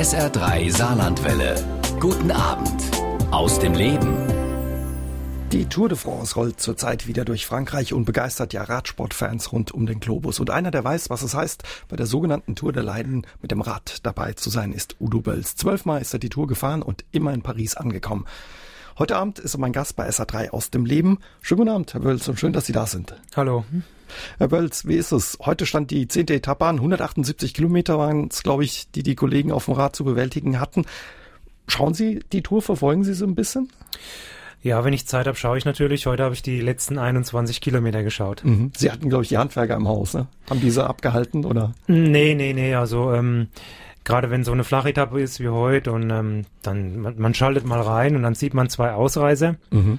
SR3 Saarlandwelle. Guten Abend aus dem Leben. Die Tour de France rollt zurzeit wieder durch Frankreich und begeistert ja Radsportfans rund um den Globus. Und einer, der weiß, was es heißt, bei der sogenannten Tour der Leiden mit dem Rad dabei zu sein, ist Udo Bölz. Zwölfmal ist er die Tour gefahren und immer in Paris angekommen. Heute Abend ist mein Gast bei SA3 aus dem Leben. Schönen guten Abend, Herr Bölz, und schön, dass Sie da sind. Hallo. Herr Bölz, wie ist es? Heute stand die zehnte Etappe an. 178 Kilometer waren es, glaube ich, die die Kollegen auf dem Rad zu bewältigen hatten. Schauen Sie die Tour, verfolgen Sie so ein bisschen? Ja, wenn ich Zeit habe, schaue ich natürlich. Heute habe ich die letzten 21 Kilometer geschaut. Mhm. Sie hatten, glaube ich, die Handwerker im Haus, ne? Haben diese abgehalten, oder? Nee, nee, nee. Also, ähm, gerade wenn so eine Flachetappe ist wie heute und ähm, dann, man, man, schaltet mal rein und dann sieht man zwei Ausreißer mhm.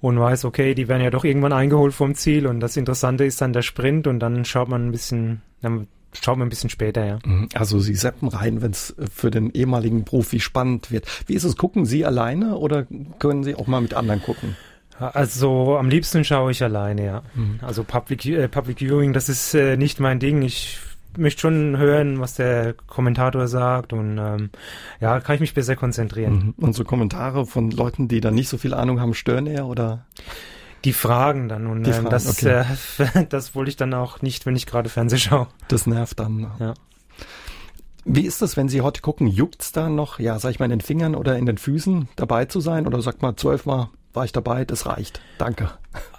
und weiß, okay, die werden ja doch irgendwann eingeholt vom Ziel und das Interessante ist dann der Sprint und dann schaut man ein bisschen, dann schaut man ein bisschen später, ja. Mhm. Also Sie seppen rein, wenn es für den ehemaligen Profi spannend wird. Wie ist es, gucken Sie alleine oder können Sie auch mal mit anderen gucken? Also am liebsten schaue ich alleine, ja. Mhm. Also Public, äh, Public Viewing, das ist äh, nicht mein Ding. Ich möchte schon hören, was der Kommentator sagt und ähm, ja, kann ich mich besser konzentrieren. Mhm. Und so Kommentare von Leuten, die da nicht so viel Ahnung haben, stören eher oder? Die Fragen dann und ähm, Fragen, das, okay. äh, das wollte ich dann auch nicht, wenn ich gerade Fernseh schaue. Das nervt dann. Ja. Wie ist das, wenn Sie heute gucken? Juckt's da noch, ja, sag ich mal, in den Fingern oder in den Füßen dabei zu sein? Oder sagt mal, zwölfmal war ich dabei, das reicht. Danke.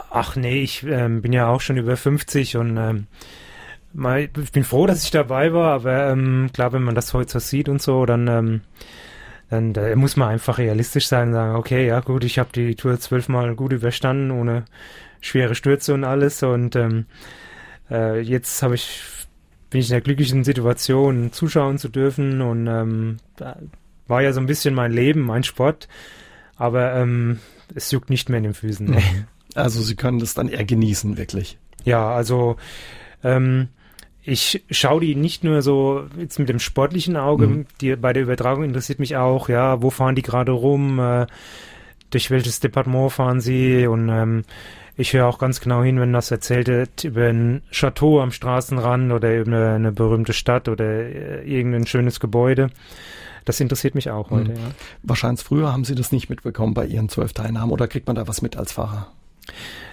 Ach nee, ich ähm, bin ja auch schon über 50 und ähm, mal, ich bin froh, dass ich dabei war, aber ähm, klar, wenn man das heute so sieht und so, dann, ähm, dann da muss man einfach realistisch sein und sagen, okay, ja gut, ich habe die Tour zwölfmal gut überstanden, ohne schwere Stürze und alles und ähm, äh, jetzt habe ich bin ich in der glücklichen Situation, zuschauen zu dürfen und ähm, war ja so ein bisschen mein Leben, mein Sport, aber ähm, es juckt nicht mehr in den Füßen. Nee. Also Sie können das dann eher genießen, wirklich. Ja, also ähm, ich schaue die nicht nur so jetzt mit dem sportlichen Auge, mhm. die, bei der Übertragung interessiert mich auch, ja, wo fahren die gerade rum, äh, durch welches Departement fahren sie und ähm, ich höre auch ganz genau hin, wenn das erzählt wird über ein Chateau am Straßenrand oder über eine, eine berühmte Stadt oder äh, irgendein schönes Gebäude. Das interessiert mich auch heute. Mhm. Ja. Wahrscheinlich früher haben Sie das nicht mitbekommen bei Ihren zwölf Teilnahmen oder kriegt man da was mit als Fahrer?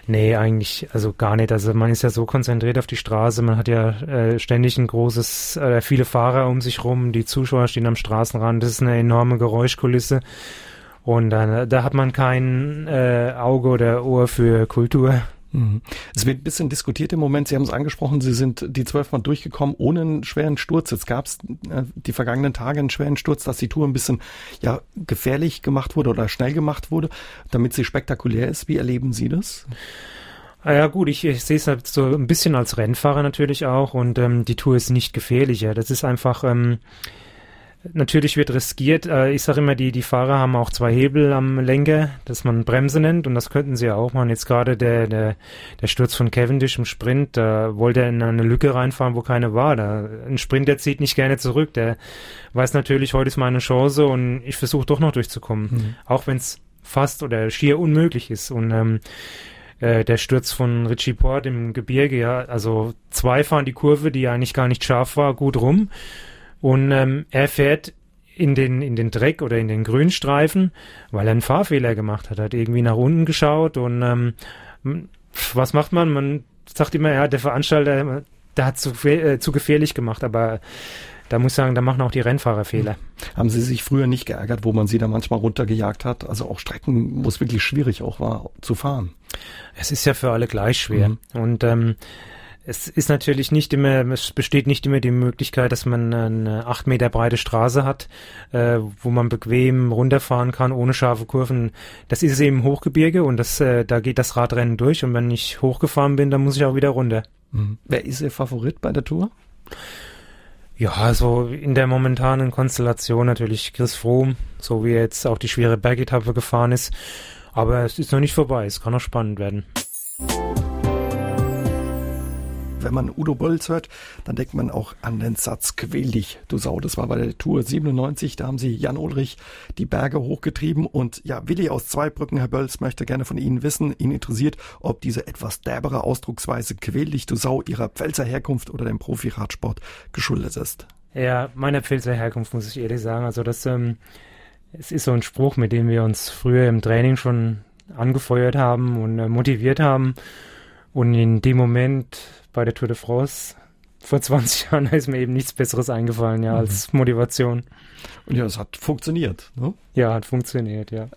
Nee, eigentlich, also gar nicht. Also man ist ja so konzentriert auf die Straße, man hat ja äh, ständig ein großes, äh, viele Fahrer um sich rum, die Zuschauer stehen am Straßenrand, das ist eine enorme Geräuschkulisse. Und äh, da hat man kein äh, Auge oder Ohr für Kultur. Mhm. Es wird ein bisschen diskutiert im Moment. Sie haben es angesprochen, Sie sind die zwölfmal durchgekommen ohne einen schweren Sturz. Jetzt gab es äh, die vergangenen Tage einen schweren Sturz, dass die Tour ein bisschen ja gefährlich gemacht wurde oder schnell gemacht wurde, damit sie spektakulär ist. Wie erleben Sie das? Ah ja gut, ich, ich sehe es halt so ein bisschen als Rennfahrer natürlich auch und ähm, die Tour ist nicht gefährlicher. Das ist einfach ähm, Natürlich wird riskiert. Äh, ich sage immer, die, die Fahrer haben auch zwei Hebel am Lenker, das man Bremse nennt und das könnten sie auch machen. Jetzt gerade der, der, der Sturz von Cavendish im Sprint, da wollte er in eine Lücke reinfahren, wo keine war. Da, ein Sprint, der zieht nicht gerne zurück. Der weiß natürlich, heute ist meine Chance und ich versuche doch noch durchzukommen. Mhm. Auch wenn es fast oder schier unmöglich ist. Und ähm, äh, der Sturz von Richie Port im Gebirge, ja, also zwei fahren die Kurve, die eigentlich gar nicht scharf war, gut rum. Und ähm, er fährt in den, in den Dreck oder in den Grünstreifen, weil er einen Fahrfehler gemacht hat. Er hat irgendwie nach unten geschaut und ähm, was macht man? Man sagt immer, ja, der Veranstalter, der hat zu, äh, zu gefährlich gemacht, aber da muss ich sagen, da machen auch die Rennfahrer Fehler. Haben Sie sich früher nicht geärgert, wo man Sie da manchmal runtergejagt hat? Also auch Strecken, wo es wirklich schwierig auch war zu fahren. Es ist ja für alle gleich schwer. Mhm. Und ähm, es ist natürlich nicht immer, es besteht nicht immer die Möglichkeit, dass man eine acht Meter breite Straße hat, äh, wo man bequem runterfahren kann, ohne scharfe Kurven. Das ist eben Hochgebirge und das, äh, da geht das Radrennen durch und wenn ich hochgefahren bin, dann muss ich auch wieder runter. Mhm. Wer ist Ihr Favorit bei der Tour? Ja, also in der momentanen Konstellation natürlich Chris Froome, so wie er jetzt auch die schwere Bergetappe gefahren ist. Aber es ist noch nicht vorbei, es kann noch spannend werden wenn man Udo Bölz hört, dann denkt man auch an den Satz Quäl dich, du Sau. Das war bei der Tour 97, da haben sie Jan Ulrich die Berge hochgetrieben und ja, Willi aus Zweibrücken, Herr Bölz, möchte gerne von Ihnen wissen, ihn interessiert, ob diese etwas derbere Ausdrucksweise Quäl dich, du Sau ihrer Pfälzer Herkunft oder dem Profiradsport geschuldet ist. Ja, meiner Pfälzer Herkunft muss ich ehrlich sagen. Also das, ähm, es ist so ein Spruch, mit dem wir uns früher im Training schon angefeuert haben und äh, motiviert haben. Und in dem Moment bei der Tour de France vor 20 Jahren ist mir eben nichts Besseres eingefallen, ja, mhm. als Motivation. Und ja, es hat funktioniert, ne? Ja, hat funktioniert, ja.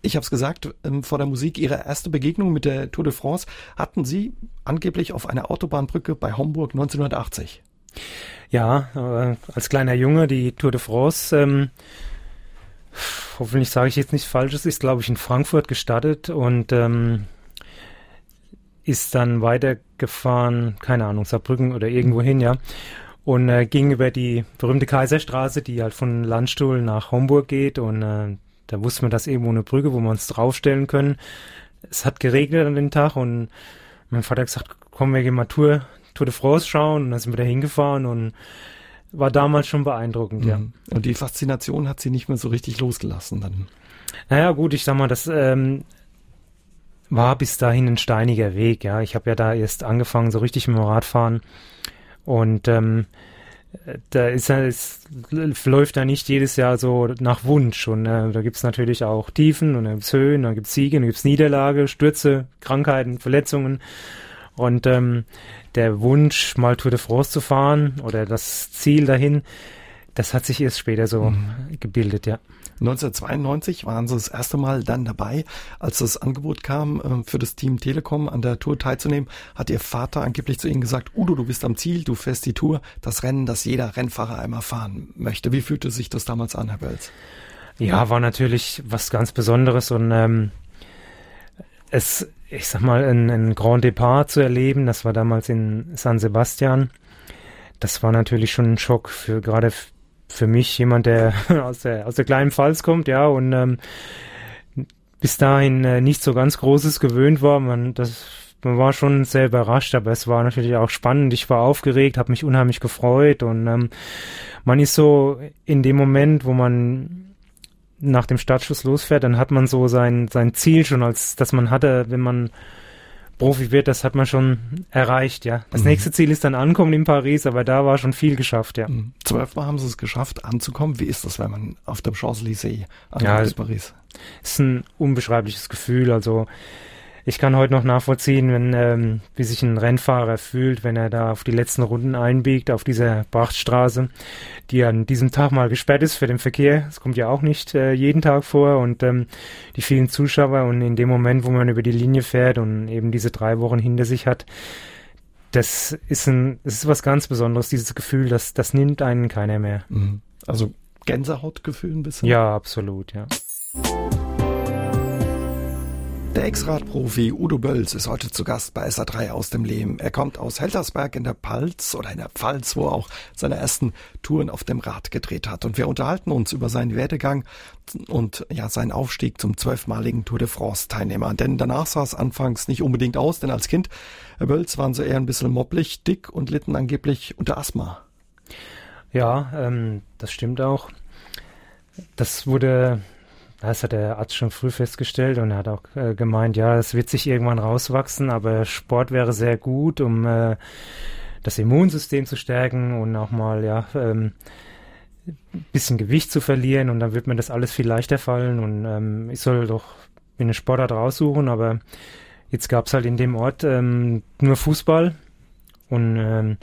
Ich habe es gesagt, ähm, vor der Musik, Ihre erste Begegnung mit der Tour de France hatten Sie angeblich auf einer Autobahnbrücke bei Homburg 1980. Ja, äh, als kleiner Junge die Tour de France, ähm, hoffentlich sage ich jetzt nichts Falsches, ist, glaube ich, in Frankfurt gestartet und ähm, ist dann weitergefahren, keine Ahnung, Saarbrücken oder irgendwo hin, ja. Und äh, ging über die berühmte Kaiserstraße, die halt von Landstuhl nach Homburg geht. Und äh, da wusste man, dass irgendwo eine Brücke, wo wir uns draufstellen können. Es hat geregnet an dem Tag und mein Vater hat gesagt, komm, wir gehen mal Tour, Tour de France schauen. Und dann sind wir da hingefahren und war damals schon beeindruckend, mhm. ja. Und die Faszination hat sie nicht mehr so richtig losgelassen dann. Naja, gut, ich sag mal, das ähm, war bis dahin ein steiniger Weg, ja. Ich habe ja da erst angefangen, so richtig mit dem Radfahren. Und ähm, da ist es läuft da nicht jedes Jahr so nach Wunsch. Und äh, da gibt's natürlich auch Tiefen und dann gibt's Höhen, dann gibt's Siege, dann gibt's Niederlage, Stürze, Krankheiten, Verletzungen. Und ähm, der Wunsch, mal Tour de France zu fahren oder das Ziel dahin, das hat sich erst später so mhm. gebildet, ja. 1992 waren sie das erste Mal dann dabei, als das Angebot kam, äh, für das Team Telekom an der Tour teilzunehmen, hat ihr Vater angeblich zu ihnen gesagt, Udo, du bist am Ziel, du fährst die Tour, das Rennen, das jeder Rennfahrer einmal fahren möchte. Wie fühlte sich das damals an, Herr Belz? Ja, war natürlich was ganz Besonderes und ähm, es, ich sag mal, ein, ein Grand Depart zu erleben, das war damals in San Sebastian. Das war natürlich schon ein Schock für gerade für mich jemand, der aus der, aus der kleinen Pfalz kommt, ja, und ähm, bis dahin äh, nicht so ganz Großes gewöhnt war. Man, das, man war schon sehr überrascht, aber es war natürlich auch spannend. Ich war aufgeregt, habe mich unheimlich gefreut und ähm, man ist so in dem Moment, wo man nach dem Startschuss losfährt, dann hat man so sein, sein Ziel schon, als dass man hatte, wenn man Profi wird, das hat man schon erreicht, ja. Das mhm. nächste Ziel ist dann Ankommen in Paris, aber da war schon viel geschafft, ja. Mhm. Zwölfmal haben sie es geschafft, anzukommen. Wie ist das, wenn man auf dem Champs-Élysées ankommt ja, in Paris? Ist ein unbeschreibliches Gefühl, also ich kann heute noch nachvollziehen, wenn, ähm, wie sich ein Rennfahrer fühlt, wenn er da auf die letzten Runden einbiegt, auf dieser Prachtstraße, die an diesem Tag mal gesperrt ist für den Verkehr. Das kommt ja auch nicht äh, jeden Tag vor und ähm, die vielen Zuschauer und in dem Moment, wo man über die Linie fährt und eben diese drei Wochen hinter sich hat, das ist ein, das ist was ganz Besonderes, dieses Gefühl, das, das nimmt einen keiner mehr. Mhm. Also Gänsehautgefühl ein bisschen? Ja, absolut, ja. Der Ex-Radprofi Udo Bölz ist heute zu Gast bei SA3 aus dem Leben. Er kommt aus Heltersberg in der Palz oder in der Pfalz, wo er auch seine ersten Touren auf dem Rad gedreht hat. Und wir unterhalten uns über seinen Werdegang und ja, seinen Aufstieg zum zwölfmaligen Tour de France-Teilnehmer. Denn danach sah es anfangs nicht unbedingt aus, denn als Kind, Herr Bölz, waren sie eher ein bisschen mopplig, dick und litten angeblich unter Asthma. Ja, ähm, das stimmt auch. Das wurde das hat der Arzt schon früh festgestellt und er hat auch äh, gemeint, ja, es wird sich irgendwann rauswachsen, aber Sport wäre sehr gut, um äh, das Immunsystem zu stärken und auch mal, ja, ähm, bisschen Gewicht zu verlieren und dann wird mir das alles viel leichter fallen und ähm, ich soll doch eine Sportart raussuchen, aber jetzt gab es halt in dem Ort ähm, nur Fußball und ähm,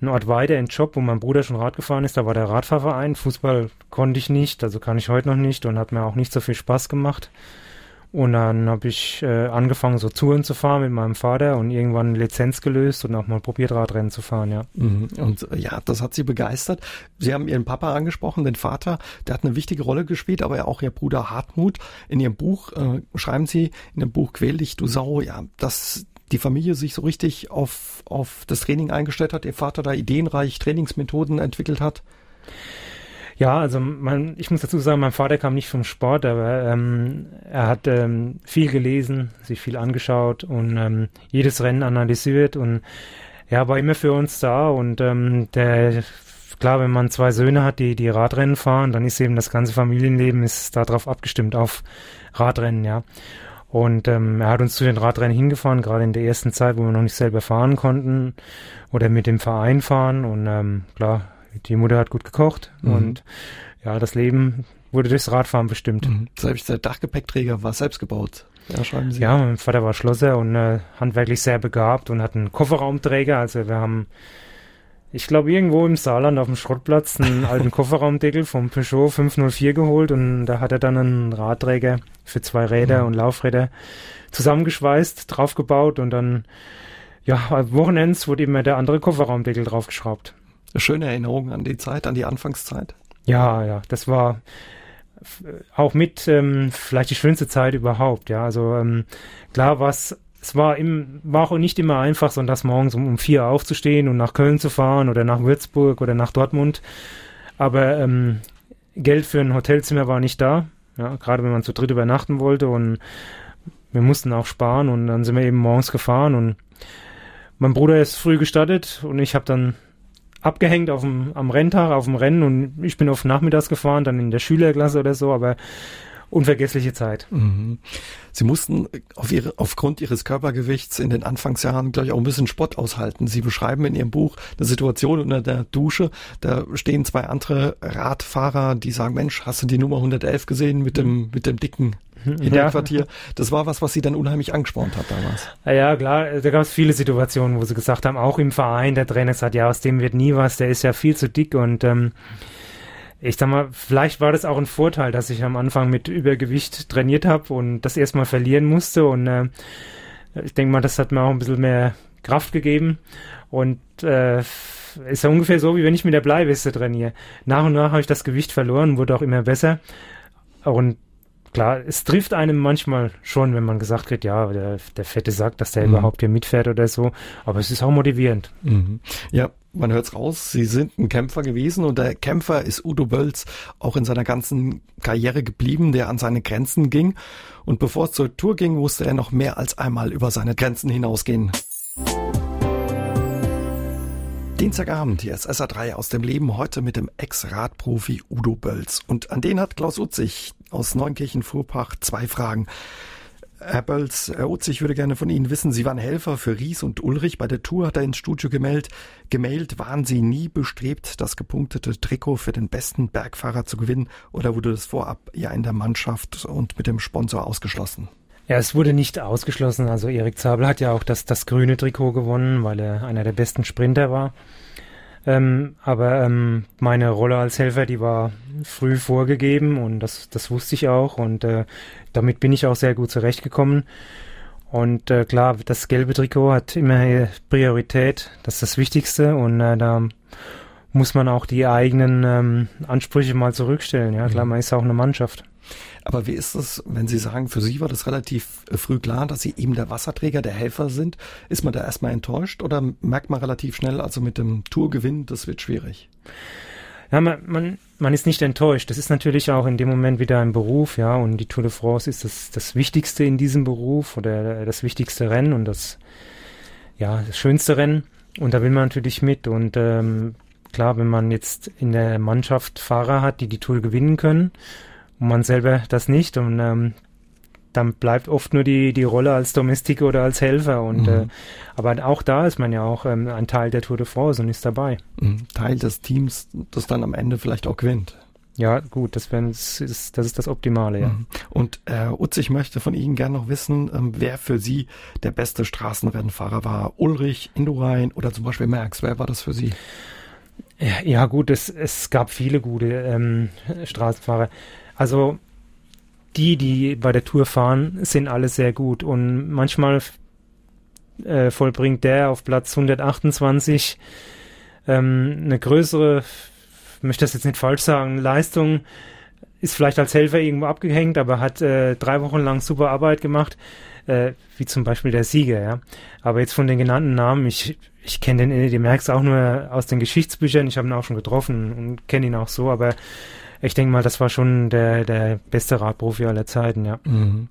einen Ort weiter in Job, wo mein Bruder schon Rad gefahren ist, da war der Radfahrverein. Fußball konnte ich nicht, also kann ich heute noch nicht und hat mir auch nicht so viel Spaß gemacht. Und dann habe ich äh, angefangen, so Touren zu fahren mit meinem Vater und irgendwann Lizenz gelöst und auch mal probiert, Radrennen zu fahren, ja. Mhm. Und äh, ja, das hat Sie begeistert. Sie haben Ihren Papa angesprochen, den Vater, der hat eine wichtige Rolle gespielt, aber auch Ihr Bruder Hartmut. In Ihrem Buch äh, schreiben Sie, in dem Buch Quäl dich, du Sau, ja, dass die Familie sich so richtig auf, auf das Training eingestellt hat, ihr Vater da ideenreich Trainingsmethoden entwickelt hat? Ja, also mein, ich muss dazu sagen, mein Vater kam nicht vom Sport, aber ähm, er hat ähm, viel gelesen, sich viel angeschaut und ähm, jedes Rennen analysiert und er war immer für uns da und ähm, der klar, wenn man zwei Söhne hat, die die Radrennen fahren, dann ist eben das ganze Familienleben ist darauf abgestimmt auf Radrennen, ja. Und ähm, er hat uns zu den Radrennen hingefahren, gerade in der ersten Zeit, wo wir noch nicht selber fahren konnten oder mit dem Verein fahren. Und ähm, klar, die Mutter hat gut gekocht mhm. und ja, das Leben wurde durchs Radfahren bestimmt. Mhm. Selbst der Dachgepäckträger war selbst gebaut. Ja, schreiben Sie. Ja, mein Vater war Schlosser und äh, handwerklich sehr begabt und hat einen Kofferraumträger. Also wir haben, ich glaube, irgendwo im Saarland auf dem Schrottplatz einen alten Kofferraumdeckel vom Peugeot 504 geholt und da hat er dann einen Radträger für zwei Räder mhm. und Laufräder zusammengeschweißt, draufgebaut und dann, ja, Wochenends wurde immer der andere Kofferraumdeckel draufgeschraubt. Schöne Erinnerung an die Zeit, an die Anfangszeit. Ja, ja, das war auch mit ähm, vielleicht die schönste Zeit überhaupt. Ja, also ähm, klar, was es war, im, war auch nicht immer einfach, sonntags morgens um, um vier aufzustehen und nach Köln zu fahren oder nach Würzburg oder nach Dortmund. Aber ähm, Geld für ein Hotelzimmer war nicht da. Ja, gerade wenn man zu dritt übernachten wollte und wir mussten auch sparen und dann sind wir eben morgens gefahren und mein Bruder ist früh gestartet und ich habe dann abgehängt auf dem, am Renntag, auf dem Rennen und ich bin auf nachmittags gefahren, dann in der Schülerklasse oder so, aber unvergessliche Zeit. Mhm. Sie mussten auf ihre, aufgrund Ihres Körpergewichts in den Anfangsjahren, glaube ich, auch ein bisschen Spott aushalten. Sie beschreiben in Ihrem Buch eine Situation unter der Dusche. Da stehen zwei andere Radfahrer, die sagen, Mensch, hast du die Nummer 111 gesehen mit dem, mit dem dicken Hinterquartier. Ja. Das war was, was sie dann unheimlich angespornt hat damals. Ja, klar, da gab es viele Situationen, wo sie gesagt haben, auch im Verein, der Trainer sagt, ja, aus dem wird nie was, der ist ja viel zu dick und ähm, ich sag mal, vielleicht war das auch ein Vorteil, dass ich am Anfang mit Übergewicht trainiert habe und das erstmal verlieren musste und äh, ich denke mal, das hat mir auch ein bisschen mehr Kraft gegeben und äh, ist ja ungefähr so, wie wenn ich mit der Bleiweste trainiere. Nach und nach habe ich das Gewicht verloren, wurde auch immer besser und klar, es trifft einem manchmal schon, wenn man gesagt wird, ja, der, der Fette sagt, dass der mhm. überhaupt hier mitfährt oder so, aber es ist auch motivierend. Mhm. Ja, man hört's raus, Sie sind ein Kämpfer gewesen und der Kämpfer ist Udo Bölz auch in seiner ganzen Karriere geblieben, der an seine Grenzen ging. Und bevor es zur Tour ging, musste er noch mehr als einmal über seine Grenzen hinausgehen. Dienstagabend, hier ist SA3 aus dem Leben, heute mit dem Ex-Radprofi Udo Bölz. Und an den hat Klaus Utzig aus Neunkirchen-Fuhrpach zwei Fragen. Herr Bölz, Herr Utz, ich würde gerne von Ihnen wissen, Sie waren Helfer für Ries und Ulrich. Bei der Tour hat er ins Studio gemeldet. Gemeldet, waren Sie nie bestrebt, das gepunktete Trikot für den besten Bergfahrer zu gewinnen oder wurde das vorab ja in der Mannschaft und mit dem Sponsor ausgeschlossen? Ja, es wurde nicht ausgeschlossen. Also Erik Zabel hat ja auch das, das grüne Trikot gewonnen, weil er einer der besten Sprinter war. Ähm, aber ähm, meine Rolle als Helfer, die war früh vorgegeben und das, das wusste ich auch und äh, damit bin ich auch sehr gut zurechtgekommen. Und äh, klar, das gelbe Trikot hat immer Priorität, das ist das Wichtigste und äh, da muss man auch die eigenen ähm, Ansprüche mal zurückstellen. Ja, klar, mhm. man ist auch eine Mannschaft. Aber wie ist es, wenn Sie sagen, für Sie war das relativ äh, früh klar, dass Sie eben der Wasserträger, der Helfer sind? Ist man da erstmal enttäuscht oder merkt man relativ schnell, also mit dem Tourgewinn, das wird schwierig? Ja, man, man, man ist nicht enttäuscht. Das ist natürlich auch in dem Moment wieder ein Beruf, ja, und die Tour de France ist das, das Wichtigste in diesem Beruf oder das wichtigste Rennen und das, ja, das schönste Rennen. Und da will man natürlich mit. Und ähm, klar, wenn man jetzt in der Mannschaft Fahrer hat, die die Tour gewinnen können, man selber das nicht und ähm, dann bleibt oft nur die, die Rolle als Domestik oder als Helfer. Und mhm. äh, aber auch da ist man ja auch ähm, ein Teil der Tour de France und ist dabei. Mhm. Teil des Teams, das dann am Ende vielleicht auch gewinnt. Ja, gut, das, das, ist, das ist das Optimale, ja. Mhm. Und äh, Utz, ich möchte von Ihnen gerne noch wissen, ähm, wer für Sie der beste Straßenrennfahrer war. Ulrich, Indurain oder zum Beispiel Merckx, wer war das für Sie? Ja, ja gut, es, es gab viele gute ähm, Straßenfahrer. Also die, die bei der Tour fahren, sind alle sehr gut und manchmal äh, vollbringt der auf Platz 128 ähm, eine größere, möchte das jetzt nicht falsch sagen, Leistung, ist vielleicht als Helfer irgendwo abgehängt, aber hat äh, drei Wochen lang super Arbeit gemacht, äh, wie zum Beispiel der Sieger, ja. Aber jetzt von den genannten Namen, ich, ich kenne den, den merkst auch nur aus den Geschichtsbüchern, ich habe ihn auch schon getroffen und kenne ihn auch so, aber ich denke mal, das war schon der, der beste Radprofi aller Zeiten, ja. Mhm.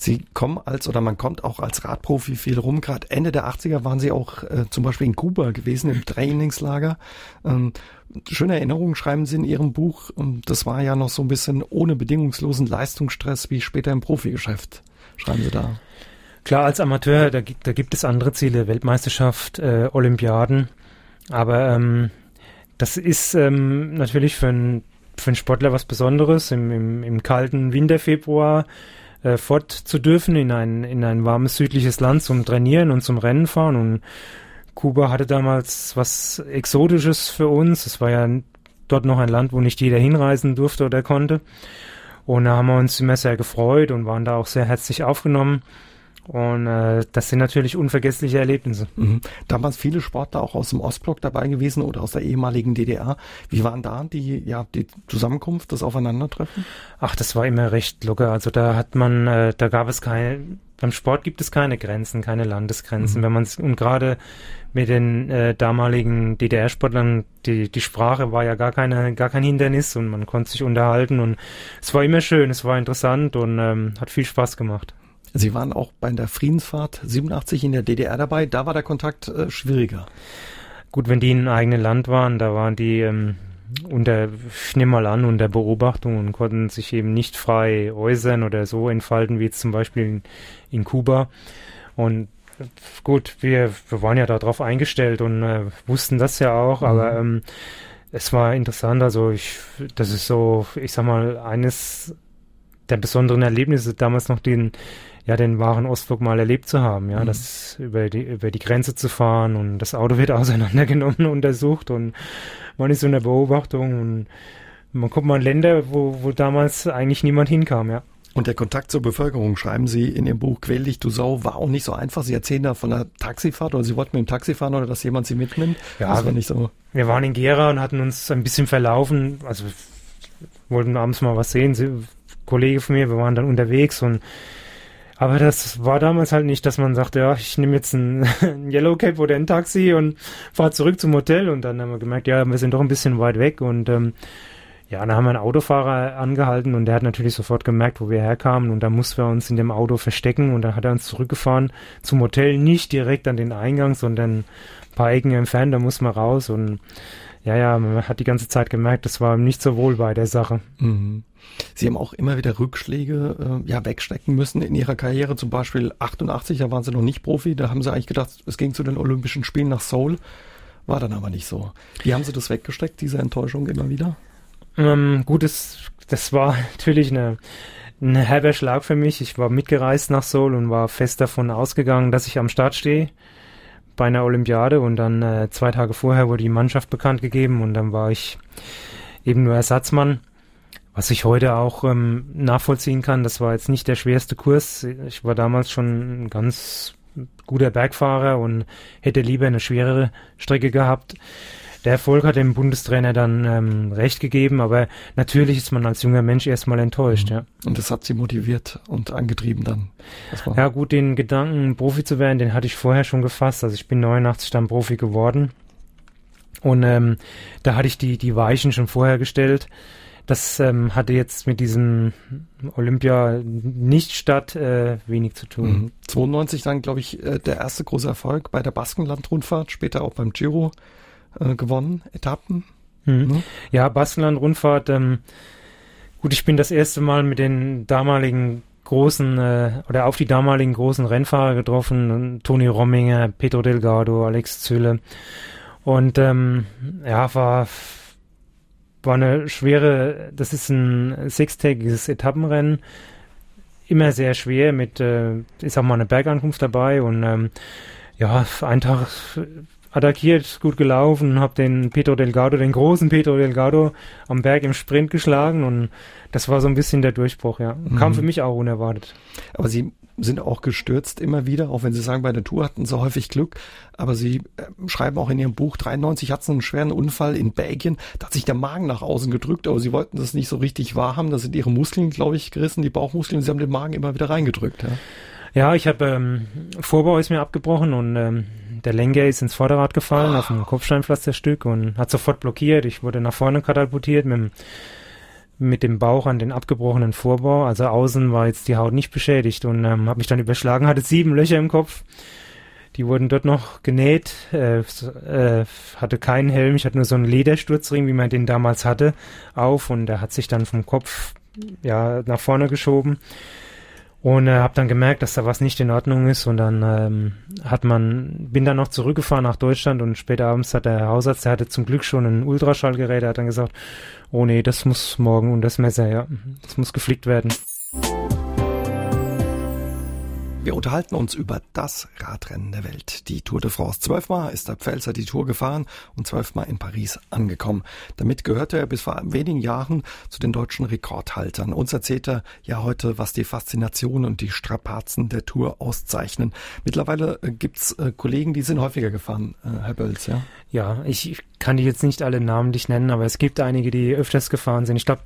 Sie kommen als oder man kommt auch als Radprofi viel rum. Gerade Ende der 80er waren Sie auch äh, zum Beispiel in Kuba gewesen im Trainingslager. Ähm, schöne Erinnerungen schreiben Sie in Ihrem Buch. Und das war ja noch so ein bisschen ohne bedingungslosen Leistungsstress wie später im Profigeschäft. Schreiben Sie da. Klar, als Amateur, da, da gibt es andere Ziele, Weltmeisterschaft, äh, Olympiaden. Aber ähm, das ist ähm, natürlich für einen für einen Sportler was Besonderes, im, im, im kalten Winterfebruar äh, fort zu dürfen in ein, in ein warmes südliches Land zum Trainieren und zum Rennen fahren. Und Kuba hatte damals was Exotisches für uns. Es war ja dort noch ein Land, wo nicht jeder hinreisen durfte oder konnte. Und da haben wir uns immer sehr gefreut und waren da auch sehr herzlich aufgenommen. Und äh, das sind natürlich unvergessliche Erlebnisse. Mhm. Damals viele Sportler auch aus dem Ostblock dabei gewesen oder aus der ehemaligen DDR. Wie waren da die, ja, die Zusammenkunft, das Aufeinandertreffen? Ach, das war immer recht locker. Also da hat man, äh, da gab es keine, beim Sport gibt es keine Grenzen, keine Landesgrenzen. Mhm. Wenn man und gerade mit den äh, damaligen DDR-Sportlern, die, die Sprache war ja gar keine, gar kein Hindernis und man konnte sich unterhalten und es war immer schön, es war interessant und ähm, hat viel Spaß gemacht. Sie waren auch bei der Friedensfahrt 87 in der DDR dabei. Da war der Kontakt äh, schwieriger. Gut, wenn die in einem eigenen Land waren, da waren die ähm, unter, ich nehme mal an, unter Beobachtung und konnten sich eben nicht frei äußern oder so entfalten, wie jetzt zum Beispiel in, in Kuba. Und gut, wir, wir waren ja darauf eingestellt und äh, wussten das ja auch, mhm. aber ähm, es war interessant. Also ich, das ist so, ich sag mal, eines der besonderen Erlebnisse damals noch den ja, den wahren Ostblock mal erlebt zu haben, ja, mhm. das über die, über die Grenze zu fahren und das Auto wird auseinandergenommen, untersucht und man ist in der Beobachtung und man kommt mal in Länder, wo, wo damals eigentlich niemand hinkam, ja. Und der Kontakt zur Bevölkerung, schreiben Sie in Ihrem Buch Quäl dich, du Sau, war auch nicht so einfach. Sie erzählen da von einer Taxifahrt oder Sie wollten mit dem Taxi fahren oder dass jemand Sie mitnimmt. Ja, das war nicht so. Wir waren in Gera und hatten uns ein bisschen verlaufen. Also wollten abends mal was sehen. Sie, Kollege von mir, wir waren dann unterwegs und aber das war damals halt nicht, dass man sagt, ja, ich nehme jetzt ein, ein Yellow Cab oder ein Taxi und fahre zurück zum Hotel. Und dann haben wir gemerkt, ja, wir sind doch ein bisschen weit weg. Und ähm, ja, dann haben wir einen Autofahrer angehalten und der hat natürlich sofort gemerkt, wo wir herkamen. Und da mussten wir uns in dem Auto verstecken. Und dann hat er uns zurückgefahren zum Hotel, nicht direkt an den Eingang, sondern ein paar Ecken entfernt. Da muss man raus. Und ja, ja, man hat die ganze Zeit gemerkt, das war nicht so wohl bei der Sache. Mhm. Sie haben auch immer wieder Rückschläge äh, ja, wegstecken müssen in Ihrer Karriere. Zum Beispiel 88, da waren Sie noch nicht Profi. Da haben Sie eigentlich gedacht, es ging zu den Olympischen Spielen nach Seoul. War dann aber nicht so. Wie haben Sie das weggesteckt, diese Enttäuschung immer wieder? Ähm, gut, das, das war natürlich eine, ein herber Schlag für mich. Ich war mitgereist nach Seoul und war fest davon ausgegangen, dass ich am Start stehe bei einer Olympiade und dann äh, zwei Tage vorher wurde die Mannschaft bekannt gegeben und dann war ich eben nur Ersatzmann was ich heute auch ähm, nachvollziehen kann, das war jetzt nicht der schwerste Kurs. Ich war damals schon ein ganz guter Bergfahrer und hätte lieber eine schwerere Strecke gehabt. Der Erfolg hat dem Bundestrainer dann ähm, recht gegeben, aber natürlich ist man als junger Mensch erstmal enttäuscht, mhm. ja. Und das hat sie motiviert und angetrieben dann. Ja gut, den Gedanken, Profi zu werden, den hatte ich vorher schon gefasst. Also ich bin 89 dann Profi geworden. Und ähm, da hatte ich die, die Weichen schon vorher gestellt. Das ähm, hatte jetzt mit diesem Olympia nicht statt, äh, wenig zu tun. Mhm. 92 dann, glaube ich, äh, der erste große Erfolg bei der Baskenland-Rundfahrt, später auch beim Giro äh, gewonnen, Etappen. Mhm. Mhm. Ja, Baskenland-Rundfahrt, ähm, gut, ich bin das erste Mal mit den damaligen großen äh, oder auf die damaligen großen Rennfahrer getroffen, Toni Romminger, Pedro Delgado, Alex Zülle. Und ähm, ja, war war eine schwere, das ist ein sechstägiges Etappenrennen, immer sehr schwer mit, äh, ist auch mal eine Bergankunft dabei und ähm, ja, ein Tag attackiert, gut gelaufen, habe den Pedro Delgado, den großen Pedro Delgado am Berg im Sprint geschlagen und das war so ein bisschen der Durchbruch, ja. Kam mhm. für mich auch unerwartet. Aber Sie sind auch gestürzt immer wieder, auch wenn Sie sagen, bei der Tour hatten Sie häufig Glück. Aber Sie äh, schreiben auch in Ihrem Buch, 93 hatten Sie einen schweren Unfall in Belgien. Da hat sich der Magen nach außen gedrückt, aber Sie wollten das nicht so richtig wahrhaben. Da sind Ihre Muskeln, glaube ich, gerissen, die Bauchmuskeln. Sie haben den Magen immer wieder reingedrückt. Ja, ja ich habe, ähm, Vorbau ist mir abgebrochen und ähm, der Lenker ist ins Vorderrad gefallen, oh. auf dem Kopfsteinpflasterstück und hat sofort blockiert. Ich wurde nach vorne katapultiert mit dem mit dem Bauch an den abgebrochenen Vorbau. Also außen war jetzt die Haut nicht beschädigt und ähm, habe mich dann überschlagen, hatte sieben Löcher im Kopf. Die wurden dort noch genäht, äh, äh, hatte keinen Helm, ich hatte nur so einen Ledersturzring, wie man den damals hatte, auf und der hat sich dann vom Kopf ja nach vorne geschoben. Und äh, habe dann gemerkt, dass da was nicht in Ordnung ist. Und dann ähm, hat man, bin dann noch zurückgefahren nach Deutschland. Und später abends hat der Hausarzt, der hatte zum Glück schon ein Ultraschallgerät, der hat dann gesagt, oh nee, das muss morgen und das Messer, ja, das muss geflickt werden. Wir unterhalten uns über das Radrennen der Welt, die Tour de France. Zwölfmal ist der Pfälzer die Tour gefahren und zwölfmal in Paris angekommen. Damit gehörte er bis vor wenigen Jahren zu den deutschen Rekordhaltern. Uns erzählt er ja heute, was die Faszination und die Strapazen der Tour auszeichnen. Mittlerweile äh, gibt's äh, Kollegen, die sind häufiger gefahren, äh, Herr Bölz, ja? Ja, ich kann die jetzt nicht alle namentlich nennen, aber es gibt einige, die öfters gefahren sind. Ich glaube,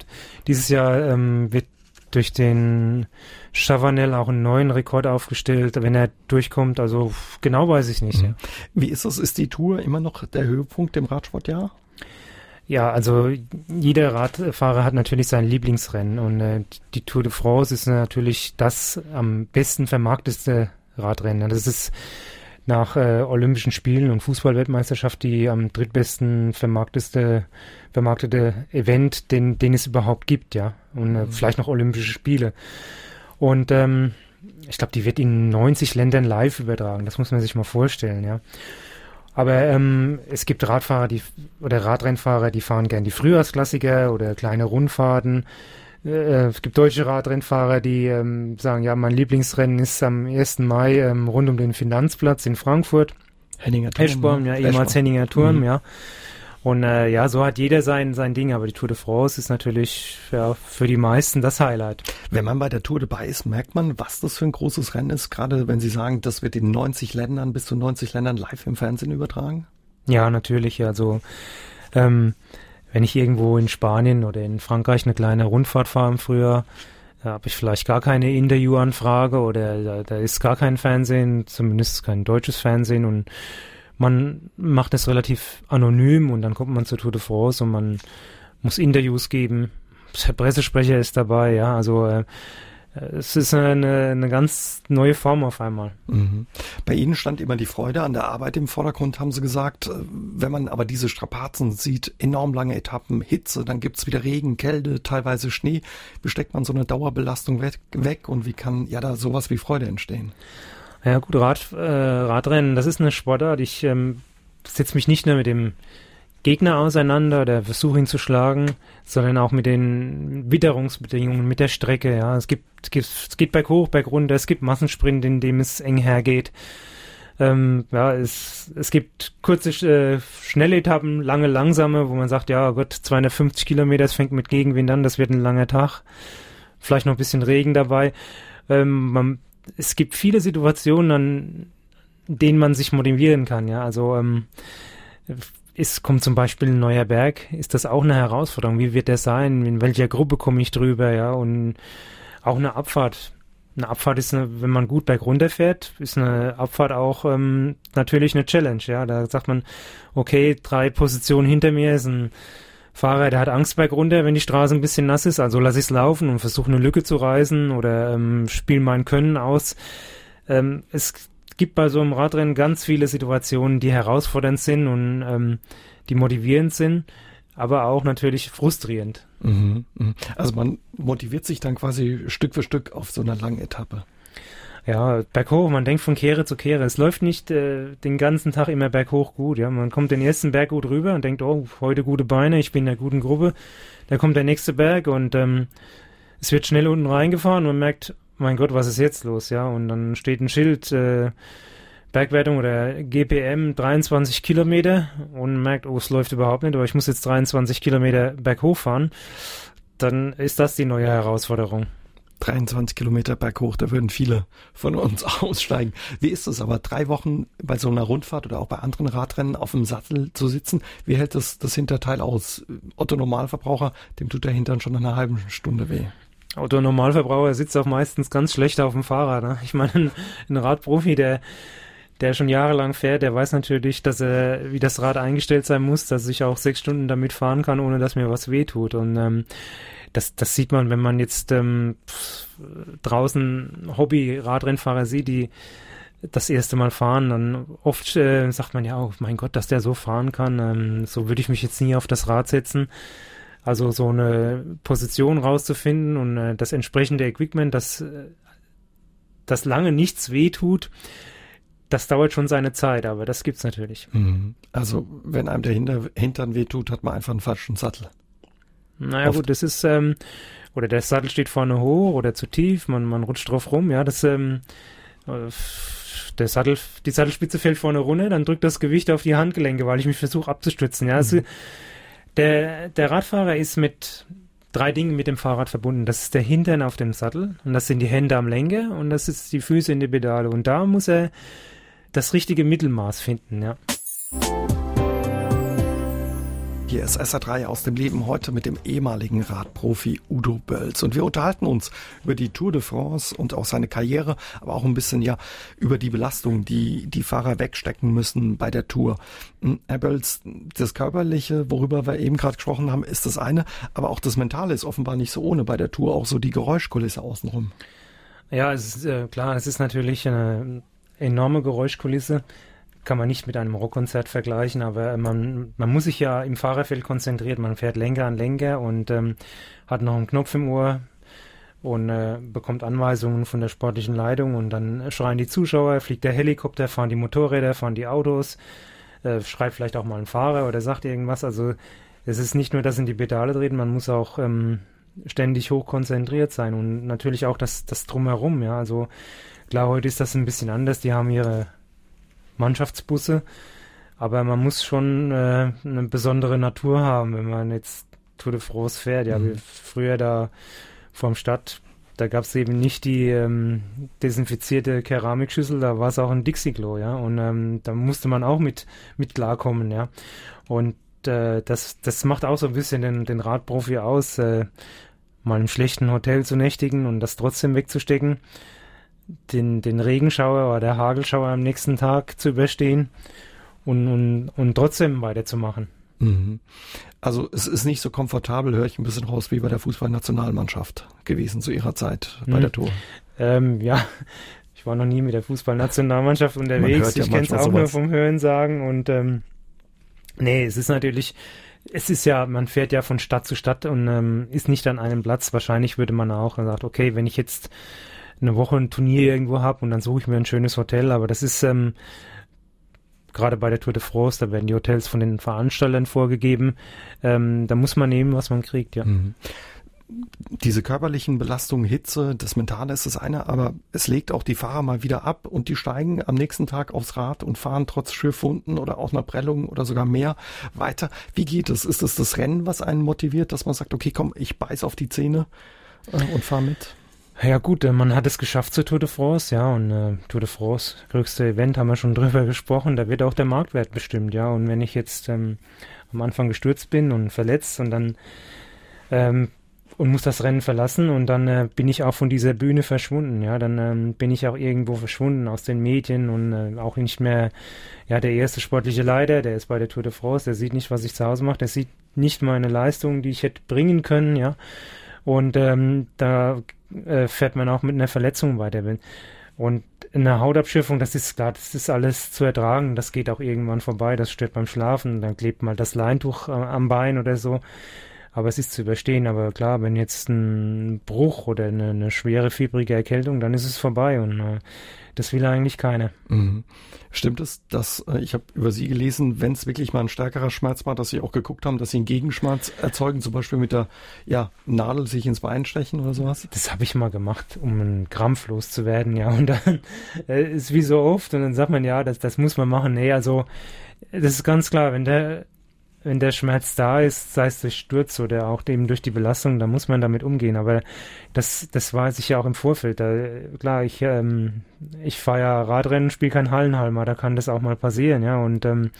dieses Jahr ähm, wird durch den Chavanel auch einen neuen Rekord aufgestellt, wenn er durchkommt. Also genau weiß ich nicht. Mhm. Ja. Wie ist es? Ist die Tour immer noch der Höhepunkt im Radsportjahr? Ja, also jeder Radfahrer hat natürlich sein Lieblingsrennen und äh, die Tour de France ist natürlich das am besten vermarkteste Radrennen. Das ist nach äh, Olympischen Spielen und Fußballweltmeisterschaft die am drittbesten vermarkteste, vermarktete Event, den, den es überhaupt gibt, ja. Und äh, mhm. vielleicht noch Olympische Spiele. Und ähm, ich glaube, die wird in 90 Ländern live übertragen. Das muss man sich mal vorstellen, ja. Aber ähm, es gibt Radfahrer, die oder Radrennfahrer, die fahren gern die Frühjahrsklassiker oder kleine Rundfahrten. Äh, es gibt deutsche Radrennfahrer, die ähm, sagen, ja, mein Lieblingsrennen ist am 1. Mai ähm, rund um den Finanzplatz in Frankfurt. Henninger Turm. Eschborn, ja, ehemals Henninger Turm, mhm. ja. Und äh, ja, so hat jeder sein, sein Ding, aber die Tour de France ist natürlich ja, für die meisten das Highlight. Wenn man bei der Tour dabei ist, merkt man, was das für ein großes Rennen ist, gerade wenn Sie sagen, das wird in 90 Ländern, bis zu 90 Ländern live im Fernsehen übertragen? Ja, natürlich. Also ähm, wenn ich irgendwo in Spanien oder in Frankreich eine kleine Rundfahrt fahre im Frühjahr, habe ich vielleicht gar keine Interviewanfrage oder da, da, ist gar kein Fernsehen, zumindest kein deutsches Fernsehen und man macht es relativ anonym und dann kommt man zur Tour de France und man muss Interviews geben. Der Pressesprecher ist dabei, ja, also äh, es ist eine, eine ganz neue Form auf einmal. Mhm. Bei Ihnen stand immer die Freude an der Arbeit im Vordergrund, haben Sie gesagt. Wenn man aber diese Strapazen sieht, enorm lange Etappen, Hitze, dann gibt's wieder Regen, Kälte, teilweise Schnee. Wie steckt man so eine Dauerbelastung weg, weg und wie kann ja da sowas wie Freude entstehen? Ja gut, Rad, äh, Radrennen, das ist eine Sportart. Ich ähm, setze mich nicht nur mit dem Gegner auseinander oder versuche ihn zu schlagen, sondern auch mit den Witterungsbedingungen, mit der Strecke. Ja, es gibt, es gibt, es geht berghoch, bergunter, es gibt Massensprint, in dem es eng hergeht. Ähm, ja, es, es gibt kurze, äh, schnelle Etappen, lange, langsame, wo man sagt, ja oh Gott, 250 Kilometer, es fängt mit Gegenwind an, das wird ein langer Tag. Vielleicht noch ein bisschen Regen dabei. Ähm, man, es gibt viele Situationen, an denen man sich motivieren kann, ja. Also ähm, ist, kommt zum Beispiel ein neuer Berg, ist das auch eine Herausforderung. Wie wird der sein? In welcher Gruppe komme ich drüber? Ja, und auch eine Abfahrt. Eine Abfahrt ist, eine, wenn man gut bergunter fährt, ist eine Abfahrt auch ähm, natürlich eine Challenge. Ja, da sagt man, okay, drei Positionen hinter mir ist ein Fahrer, der hat Angst bergunter, wenn die Straße ein bisschen nass ist, also lass ich es laufen und versuche eine Lücke zu reißen oder ähm, spiele mein Können aus. Ähm, es gibt bei so einem Radrennen ganz viele Situationen, die herausfordernd sind und ähm, die motivierend sind, aber auch natürlich frustrierend. Mhm, mh. Also man motiviert sich dann quasi Stück für Stück auf so einer langen Etappe. Ja, berghoch, man denkt von Kehre zu Kehre. Es läuft nicht äh, den ganzen Tag immer berghoch gut. Ja, man kommt den ersten Berg gut rüber und denkt, oh, heute gute Beine, ich bin in der guten Gruppe. Da kommt der nächste Berg und ähm, es wird schnell unten reingefahren und man merkt, mein Gott, was ist jetzt los, ja? Und dann steht ein Schild, äh, Bergwertung oder GPM 23 Kilometer und merkt, oh, es läuft überhaupt nicht, aber ich muss jetzt 23 Kilometer berghoch fahren, dann ist das die neue Herausforderung. 23 Kilometer berghoch, da würden viele von uns aussteigen. Wie ist es aber, drei Wochen bei so einer Rundfahrt oder auch bei anderen Radrennen auf dem Sattel zu sitzen? Wie hält das, das Hinterteil aus? Otto Normalverbraucher, dem tut der Hintern schon nach einer halben Stunde weh. Auto-Normalverbraucher sitzt auch meistens ganz schlecht auf dem Fahrrad. Ne? Ich meine, ein, ein Radprofi, der der schon jahrelang fährt, der weiß natürlich, dass er, wie das Rad eingestellt sein muss, dass ich auch sechs Stunden damit fahren kann, ohne dass mir was wehtut. Und ähm, das, das sieht man, wenn man jetzt ähm, draußen Hobby-Radrennfahrer sieht, die das erste Mal fahren, dann oft äh, sagt man ja, oh mein Gott, dass der so fahren kann, ähm, so würde ich mich jetzt nie auf das Rad setzen. Also so eine Position rauszufinden und äh, das entsprechende Equipment, das äh, dass lange nichts wehtut, das dauert schon seine Zeit, aber das gibt's natürlich. Mhm. Also, wenn einem der Hinter Hintern wehtut, hat man einfach einen falschen Sattel. Naja, Oft. gut, das ist, ähm, oder der Sattel steht vorne hoch oder zu tief, man, man rutscht drauf rum, ja, das, ähm, äh, der Sattel, die Sattelspitze fällt vorne runter, dann drückt das Gewicht auf die Handgelenke, weil ich mich versuche abzustützen, ja. Mhm. Also, der, der Radfahrer ist mit drei Dingen mit dem Fahrrad verbunden. Das ist der Hintern auf dem Sattel und das sind die Hände am Lenker und das ist die Füße in die Pedale. Und da muss er das richtige Mittelmaß finden, ja. Hier ist SA3 aus dem Leben heute mit dem ehemaligen Radprofi Udo Bölz. Und wir unterhalten uns über die Tour de France und auch seine Karriere, aber auch ein bisschen ja über die Belastung, die die Fahrer wegstecken müssen bei der Tour. Hm, Herr Bölz, das Körperliche, worüber wir eben gerade gesprochen haben, ist das eine, aber auch das Mentale ist offenbar nicht so ohne bei der Tour, auch so die Geräuschkulisse außenrum. Ja, es ist äh, klar, es ist natürlich eine enorme Geräuschkulisse kann man nicht mit einem Rockkonzert vergleichen, aber man, man muss sich ja im Fahrerfeld konzentrieren. Man fährt Lenker an Lenker und ähm, hat noch einen Knopf im Ohr und äh, bekommt Anweisungen von der sportlichen Leitung und dann schreien die Zuschauer, fliegt der Helikopter, fahren die Motorräder, fahren die Autos, äh, schreit vielleicht auch mal ein Fahrer oder sagt irgendwas. Also es ist nicht nur, dass in die Pedale treten, man muss auch ähm, ständig hoch konzentriert sein und natürlich auch das, das Drumherum, ja. Also klar, heute ist das ein bisschen anders. Die haben ihre Mannschaftsbusse. Aber man muss schon äh, eine besondere Natur haben, wenn man jetzt Tour de France fährt. Ja, mhm. wie früher da vorm Stadt, da gab es eben nicht die ähm, desinfizierte Keramikschüssel, da war es auch ein Dixie-Klo, ja. Und ähm, da musste man auch mit, mit klarkommen, ja. Und äh, das, das macht auch so ein bisschen den, den Radprofi aus, äh, mal im schlechten Hotel zu nächtigen und das trotzdem wegzustecken den, den Regenschauer oder der Hagelschauer am nächsten Tag zu überstehen und, und, und trotzdem weiterzumachen. Mhm. Also es ist nicht so komfortabel, höre ich ein bisschen raus, wie bei der Fußballnationalmannschaft gewesen zu ihrer Zeit bei mhm. der Tour. Ähm, ja, ich war noch nie mit der Fußballnationalmannschaft unterwegs. Ja ich kenne es auch sowas. nur vom Hören sagen und ähm, nee, es ist natürlich es ist ja, man fährt ja von Stadt zu Stadt und ähm, ist nicht an einem Platz. Wahrscheinlich würde man auch sagen, okay, wenn ich jetzt eine Woche ein Turnier irgendwo habe und dann suche ich mir ein schönes Hotel. Aber das ist ähm, gerade bei der Tour de France, da werden die Hotels von den Veranstaltern vorgegeben. Ähm, da muss man nehmen, was man kriegt, ja. Mhm. Diese körperlichen Belastungen, Hitze, das Mentale ist das eine, aber es legt auch die Fahrer mal wieder ab und die steigen am nächsten Tag aufs Rad und fahren trotz Schürfwunden oder auch einer Prellung oder sogar mehr weiter. Wie geht es? Ist es das Rennen, was einen motiviert, dass man sagt, okay, komm, ich beiß auf die Zähne äh, und fahr mit? Ja gut, äh, man hat es geschafft zur Tour de France, ja, und äh, Tour de France, größte Event, haben wir schon drüber gesprochen, da wird auch der Marktwert bestimmt, ja, und wenn ich jetzt ähm, am Anfang gestürzt bin und verletzt und dann ähm, und muss das Rennen verlassen und dann äh, bin ich auch von dieser Bühne verschwunden, ja, dann ähm, bin ich auch irgendwo verschwunden aus den Medien und äh, auch nicht mehr, ja, der erste sportliche Leiter, der ist bei der Tour de France, der sieht nicht, was ich zu Hause mache, der sieht nicht meine Leistung, die ich hätte bringen können, ja, und ähm, da äh, fährt man auch mit einer Verletzung weiter. Und eine Hautabschürfung, das ist klar, das ist alles zu ertragen. Das geht auch irgendwann vorbei. Das stört beim Schlafen. Dann klebt mal das Leintuch äh, am Bein oder so. Aber es ist zu überstehen. Aber klar, wenn jetzt ein Bruch oder eine, eine schwere fiebrige Erkältung, dann ist es vorbei. Und äh, das will eigentlich keiner. Mhm. Stimmt es, dass äh, ich habe über Sie gelesen, wenn es wirklich mal ein stärkerer Schmerz war, dass Sie auch geguckt haben, dass Sie einen Gegenschmerz erzeugen, zum Beispiel mit der ja, Nadel sich ins Bein stechen oder sowas? Das habe ich mal gemacht, um einen Krampf loszuwerden, ja. Und dann äh, ist wie so oft und dann sagt man, ja, das, das muss man machen. Nee, also das ist ganz klar, wenn der wenn der Schmerz da ist, sei es durch Sturz oder auch eben durch die Belastung, dann muss man damit umgehen. Aber das, das weiß ich ja auch im Vorfeld. Da, klar, ich, ähm, ich fahre ja Radrennen, spiele kein Hallenhalmer, da kann das auch mal passieren, ja. Und ähm,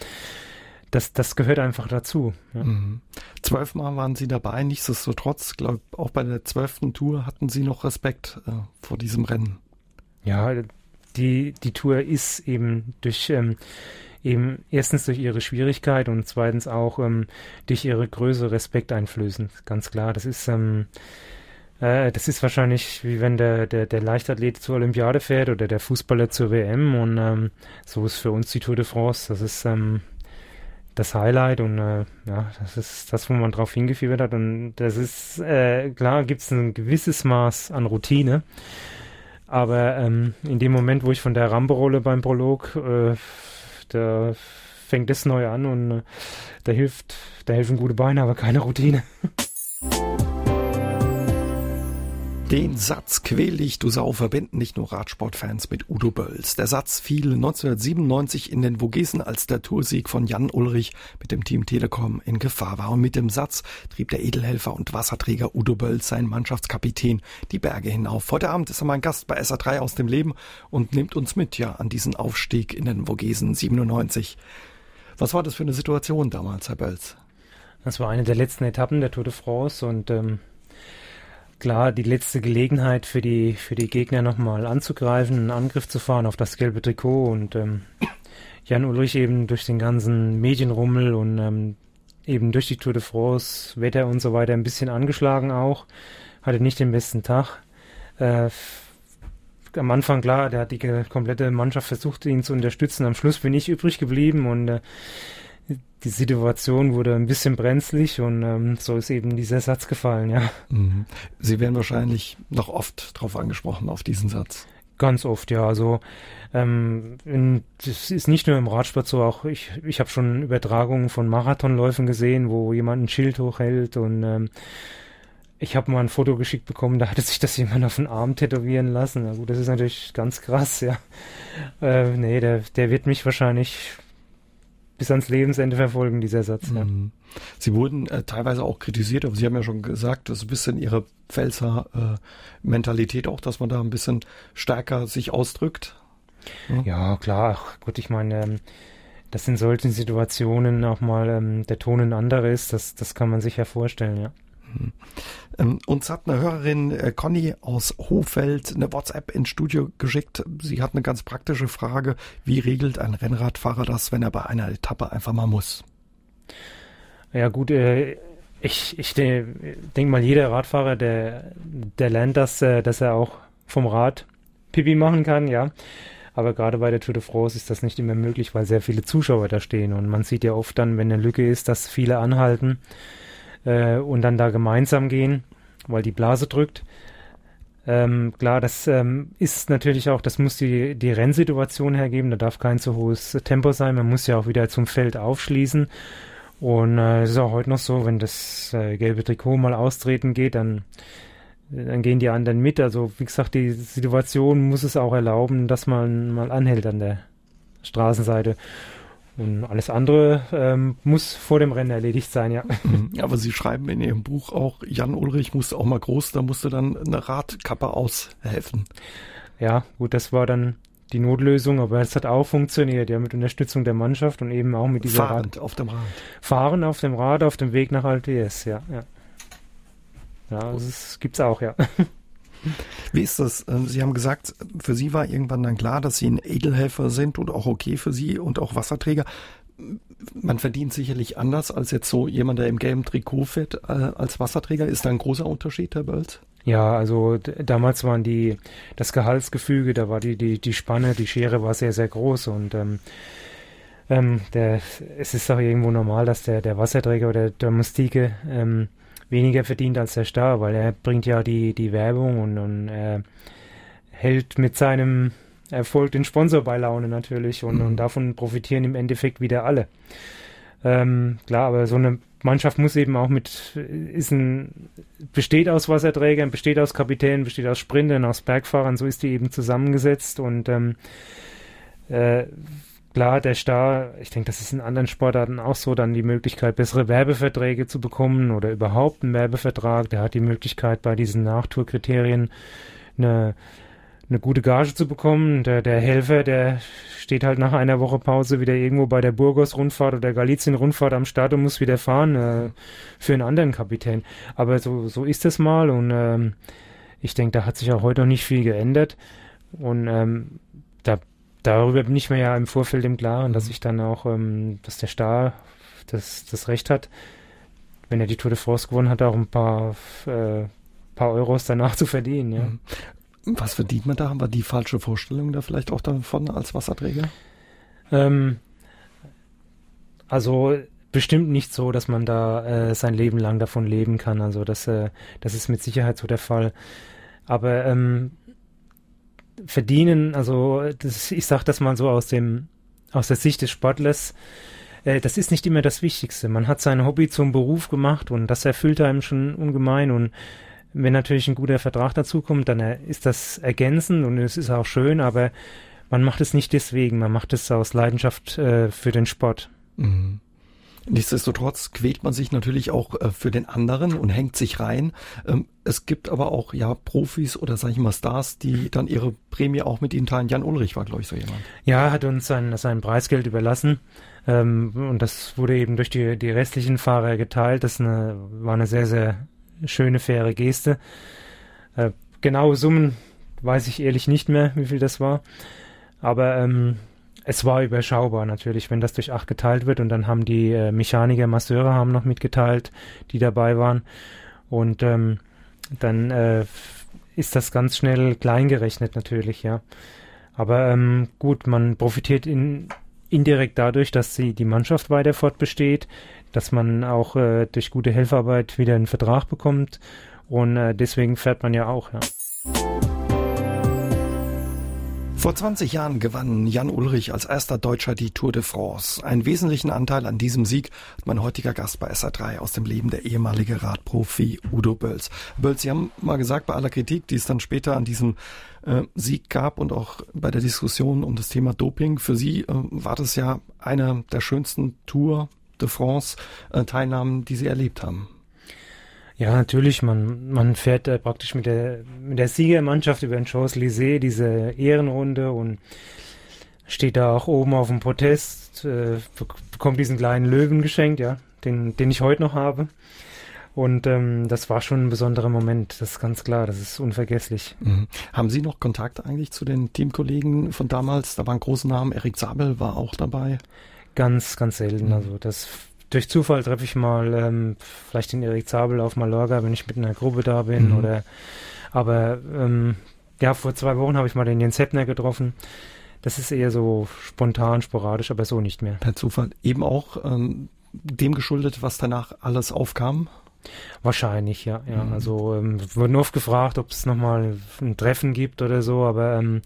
das, das gehört einfach dazu. Ja. Mhm. Zwölfmal waren Sie dabei, nichtsdestotrotz, glaube auch bei der zwölften Tour hatten Sie noch Respekt äh, vor diesem Rennen. Ja, die, die Tour ist eben durch ähm, eben erstens durch ihre Schwierigkeit und zweitens auch ähm, durch ihre Größe Respekt einflößend. Ganz klar. Das ist, ähm, äh, das ist wahrscheinlich wie wenn der, der, der Leichtathlet zur Olympiade fährt oder der Fußballer zur WM und ähm, so ist für uns die Tour de France. Das ist ähm, das Highlight und äh, ja, das ist das, wo man drauf hingefiebert hat. Und das ist, äh, klar, gibt es ein gewisses Maß an Routine. Aber ähm, in dem Moment, wo ich von der Rampe rolle beim Prolog, äh, da fängt es neu an und äh, da hilft, da helfen gute Beine, aber keine Routine. Den Satz Quäl dich, du Sau verbinden nicht nur Radsportfans mit Udo Bölls. Der Satz fiel 1997 in den Vogesen, als der Toursieg von Jan Ulrich mit dem Team Telekom in Gefahr war. Und mit dem Satz trieb der Edelhelfer und Wasserträger Udo Bölls, sein Mannschaftskapitän, die Berge hinauf. Heute Abend ist er mein Gast bei SA3 aus dem Leben und nimmt uns mit, ja, an diesen Aufstieg in den Vogesen 97. Was war das für eine Situation damals, Herr Bölls? Das war eine der letzten Etappen der Tour de France und ähm, klar die letzte Gelegenheit für die, für die Gegner nochmal anzugreifen, einen Angriff zu fahren auf das gelbe Trikot und ähm, Jan Ulrich eben durch den ganzen Medienrummel und ähm, eben durch die Tour de France, Wetter und so weiter ein bisschen angeschlagen auch, hatte nicht den besten Tag. Äh, am Anfang klar, der hat die komplette Mannschaft versucht, ihn zu unterstützen. Am Schluss bin ich übrig geblieben und äh, die Situation wurde ein bisschen brenzlig und ähm, so ist eben dieser Satz gefallen, ja. Mhm. Sie werden wahrscheinlich noch oft darauf angesprochen, auf diesen Satz. Ganz oft, ja. Also ähm, in, das ist nicht nur im Radsport so, auch ich, ich habe schon Übertragungen von Marathonläufen gesehen, wo jemand ein Schild hochhält und ähm, ich habe mal ein Foto geschickt bekommen, da hatte sich das jemand auf den Arm tätowieren lassen. Na gut, das ist natürlich ganz krass, ja. Äh, nee, der, der wird mich wahrscheinlich bis ans Lebensende verfolgen, dieser Satz. Ja. Mhm. Sie wurden äh, teilweise auch kritisiert, aber Sie haben ja schon gesagt, das ist ein bisschen Ihre Pfälzer äh, Mentalität auch, dass man da ein bisschen stärker sich ausdrückt. Ja, ja klar. Ach, gut, ich meine, ähm, dass in solchen Situationen auch mal ähm, der Ton ein anderer ist, das, das kann man sich ja vorstellen, ja. Ähm, uns hat eine Hörerin, äh, Conny aus Hofeld, eine WhatsApp ins Studio geschickt. Sie hat eine ganz praktische Frage. Wie regelt ein Rennradfahrer das, wenn er bei einer Etappe einfach mal muss? Ja gut, äh, ich, ich de denke mal, jeder Radfahrer, der, der lernt das, äh, dass er auch vom Rad Pipi machen kann, ja. Aber gerade bei der Tour de France ist das nicht immer möglich, weil sehr viele Zuschauer da stehen. Und man sieht ja oft dann, wenn eine Lücke ist, dass viele anhalten äh, und dann da gemeinsam gehen, weil die Blase drückt. Ähm, klar, das ähm, ist natürlich auch, das muss die, die Rennsituation hergeben, da darf kein zu hohes Tempo sein, man muss ja auch wieder zum Feld aufschließen. Und äh, es ist auch heute noch so, wenn das äh, gelbe Trikot mal austreten geht, dann, dann gehen die anderen mit. Also wie gesagt, die Situation muss es auch erlauben, dass man mal anhält an der Straßenseite. Und alles andere ähm, muss vor dem Rennen erledigt sein, ja. Mhm. Aber Sie schreiben in Ihrem Buch auch, Jan Ulrich musste auch mal groß, da musste dann eine Radkappe aushelfen. Ja, gut, das war dann die Notlösung, aber es hat auch funktioniert, ja, mit Unterstützung der Mannschaft und eben auch mit dieser Fahrend Rad auf dem Rad. Fahren auf dem Rad auf dem Weg nach Altes, ja, ja. Ja, das gibt's auch, ja. Wie ist das? Ähm, Sie haben gesagt, für Sie war irgendwann dann klar, dass Sie ein Edelhelfer sind und auch okay für Sie und auch Wasserträger. Man verdient sicherlich anders als jetzt so jemand, der im gelben Trikot fährt, äh, als Wasserträger. Ist da ein großer Unterschied, Herr Bölz? Ja, also damals waren die, das Gehaltsgefüge, da war die, die, die Spanne, die Schere war sehr, sehr groß und ähm, ähm, der, es ist auch irgendwo normal, dass der, der Wasserträger oder der Domestike ähm, weniger verdient als der Star, weil er bringt ja die, die Werbung und, und er hält mit seinem Erfolg den Sponsor bei Laune natürlich und, mhm. und davon profitieren im Endeffekt wieder alle. Ähm, klar, aber so eine Mannschaft muss eben auch mit, ist ein, besteht aus Wasserträgern, besteht aus Kapitänen, besteht aus Sprintern, aus Bergfahrern, so ist die eben zusammengesetzt und ähm, äh, Klar, der Star, ich denke, das ist in anderen Sportarten auch so, dann die Möglichkeit, bessere Werbeverträge zu bekommen oder überhaupt einen Werbevertrag. Der hat die Möglichkeit, bei diesen Nachtourkriterien eine, eine gute Gage zu bekommen. Der, der Helfer, der steht halt nach einer Woche Pause wieder irgendwo bei der Burgos-Rundfahrt oder Galizien-Rundfahrt am Start und muss wieder fahren äh, für einen anderen Kapitän. Aber so, so ist es mal und ähm, ich denke, da hat sich auch heute noch nicht viel geändert. Und ähm, darüber bin ich mir ja im Vorfeld im Klaren, dass ich dann auch, ähm, dass der Star das, das Recht hat, wenn er die Tour de France gewonnen hat, auch ein paar, äh, paar Euros danach zu verdienen. Ja. Mhm. Was verdient man da? Haben wir die falsche Vorstellung da vielleicht auch davon als Wasserträger? Ähm, also bestimmt nicht so, dass man da äh, sein Leben lang davon leben kann. Also das, äh, das ist mit Sicherheit so der Fall. Aber ähm, verdienen, also das, ich sage das mal so aus dem aus der Sicht des Sportlers, äh, das ist nicht immer das Wichtigste. Man hat sein Hobby zum Beruf gemacht und das erfüllt einem schon ungemein und wenn natürlich ein guter Vertrag dazukommt, dann äh, ist das ergänzend und es ist auch schön, aber man macht es nicht deswegen, man macht es aus Leidenschaft äh, für den Sport. Mhm. Nichtsdestotrotz quält man sich natürlich auch äh, für den anderen und hängt sich rein. Ähm, es gibt aber auch ja Profis oder sag ich mal Stars, die dann ihre Prämie auch mit ihnen teilen. Jan Ulrich war, glaube ich, so jemand. Ja, hat uns sein, sein Preisgeld überlassen. Ähm, und das wurde eben durch die, die restlichen Fahrer geteilt. Das eine, war eine sehr, sehr schöne, faire Geste. Äh, genaue Summen weiß ich ehrlich nicht mehr, wie viel das war. Aber ähm, es war überschaubar natürlich, wenn das durch acht geteilt wird und dann haben die äh, Mechaniker, Masseure haben noch mitgeteilt, die dabei waren und ähm, dann äh, ist das ganz schnell kleingerechnet natürlich, ja. Aber ähm, gut, man profitiert in, indirekt dadurch, dass sie die Mannschaft weiter fortbesteht, dass man auch äh, durch gute Helferarbeit wieder einen Vertrag bekommt und äh, deswegen fährt man ja auch, ja. Vor 20 Jahren gewann Jan Ulrich als erster Deutscher die Tour de France. Einen wesentlichen Anteil an diesem Sieg hat mein heutiger Gast bei SA3 aus dem Leben der ehemalige Radprofi Udo Bölz. Bölz, Sie haben mal gesagt, bei aller Kritik, die es dann später an diesem äh, Sieg gab und auch bei der Diskussion um das Thema Doping, für Sie äh, war das ja eine der schönsten Tour de France äh, Teilnahmen, die Sie erlebt haben. Ja, natürlich. Man, man fährt äh, praktisch mit der, mit der Siegermannschaft über den Champs-Élysées, diese Ehrenrunde und steht da auch oben auf dem Protest, äh, bekommt diesen kleinen Löwen geschenkt, ja, den, den ich heute noch habe. Und ähm, das war schon ein besonderer Moment, das ist ganz klar, das ist unvergesslich. Mhm. Haben Sie noch Kontakt eigentlich zu den Teamkollegen von damals? Da waren große Namen, Erik Sabel war auch dabei. Ganz, ganz selten. Mhm. Also das durch Zufall treffe ich mal ähm, vielleicht den Erik Zabel auf Mallorca, wenn ich mit einer Gruppe da bin. Mhm. Oder aber ähm, ja, vor zwei Wochen habe ich mal den Jens Heppner getroffen. Das ist eher so spontan, sporadisch, aber so nicht mehr. Per Zufall. Eben auch ähm, dem geschuldet, was danach alles aufkam? Wahrscheinlich, ja. ja. Mhm. Also ähm, wurden oft gefragt, ob es nochmal ein Treffen gibt oder so, aber ähm,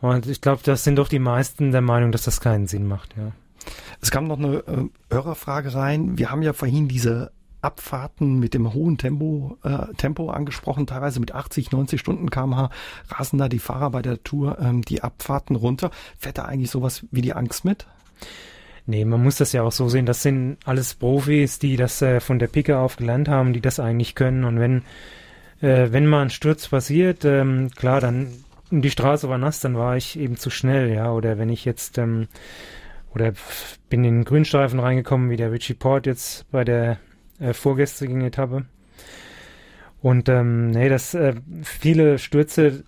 und ich glaube, das sind doch die meisten der Meinung, dass das keinen Sinn macht, ja. Es kam noch eine äh, Hörerfrage rein. Wir haben ja vorhin diese Abfahrten mit dem hohen Tempo, äh, Tempo angesprochen, teilweise mit 80, 90 Stunden kmh rasen da die Fahrer bei der Tour ähm, die Abfahrten runter. Fährt da eigentlich sowas wie die Angst mit? Nee, man muss das ja auch so sehen, das sind alles Profis, die das äh, von der Picke auf gelernt haben, die das eigentlich können und wenn äh, wenn mal ein Sturz passiert, ähm, klar, dann die Straße war nass, dann war ich eben zu schnell, ja, oder wenn ich jetzt ähm, oder bin in den Grünstreifen reingekommen, wie der Richie Port jetzt bei der äh, vorgestrigen Etappe. Und ähm, nee, das äh, viele Stürze,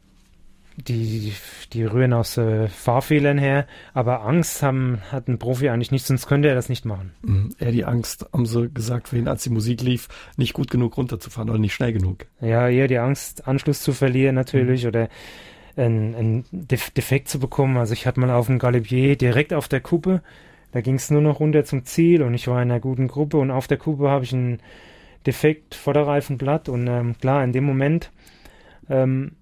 die, die rühren aus äh, Fahrfehlern her, aber Angst haben, hat ein Profi eigentlich nicht, sonst könnte er das nicht machen. Mhm. Die Angst, haben sie gesagt, für ihn, als die Musik lief, nicht gut genug runterzufahren oder nicht schnell genug. Ja, eher die Angst, Anschluss zu verlieren natürlich mhm. oder ein, ein Defekt zu bekommen. Also ich hatte mal auf dem Galibier direkt auf der Kuppe, da ging es nur noch runter zum Ziel und ich war in einer guten Gruppe und auf der Kuppe habe ich einen Defekt Vorderreifenblatt und ähm, klar, in dem Moment, ähm,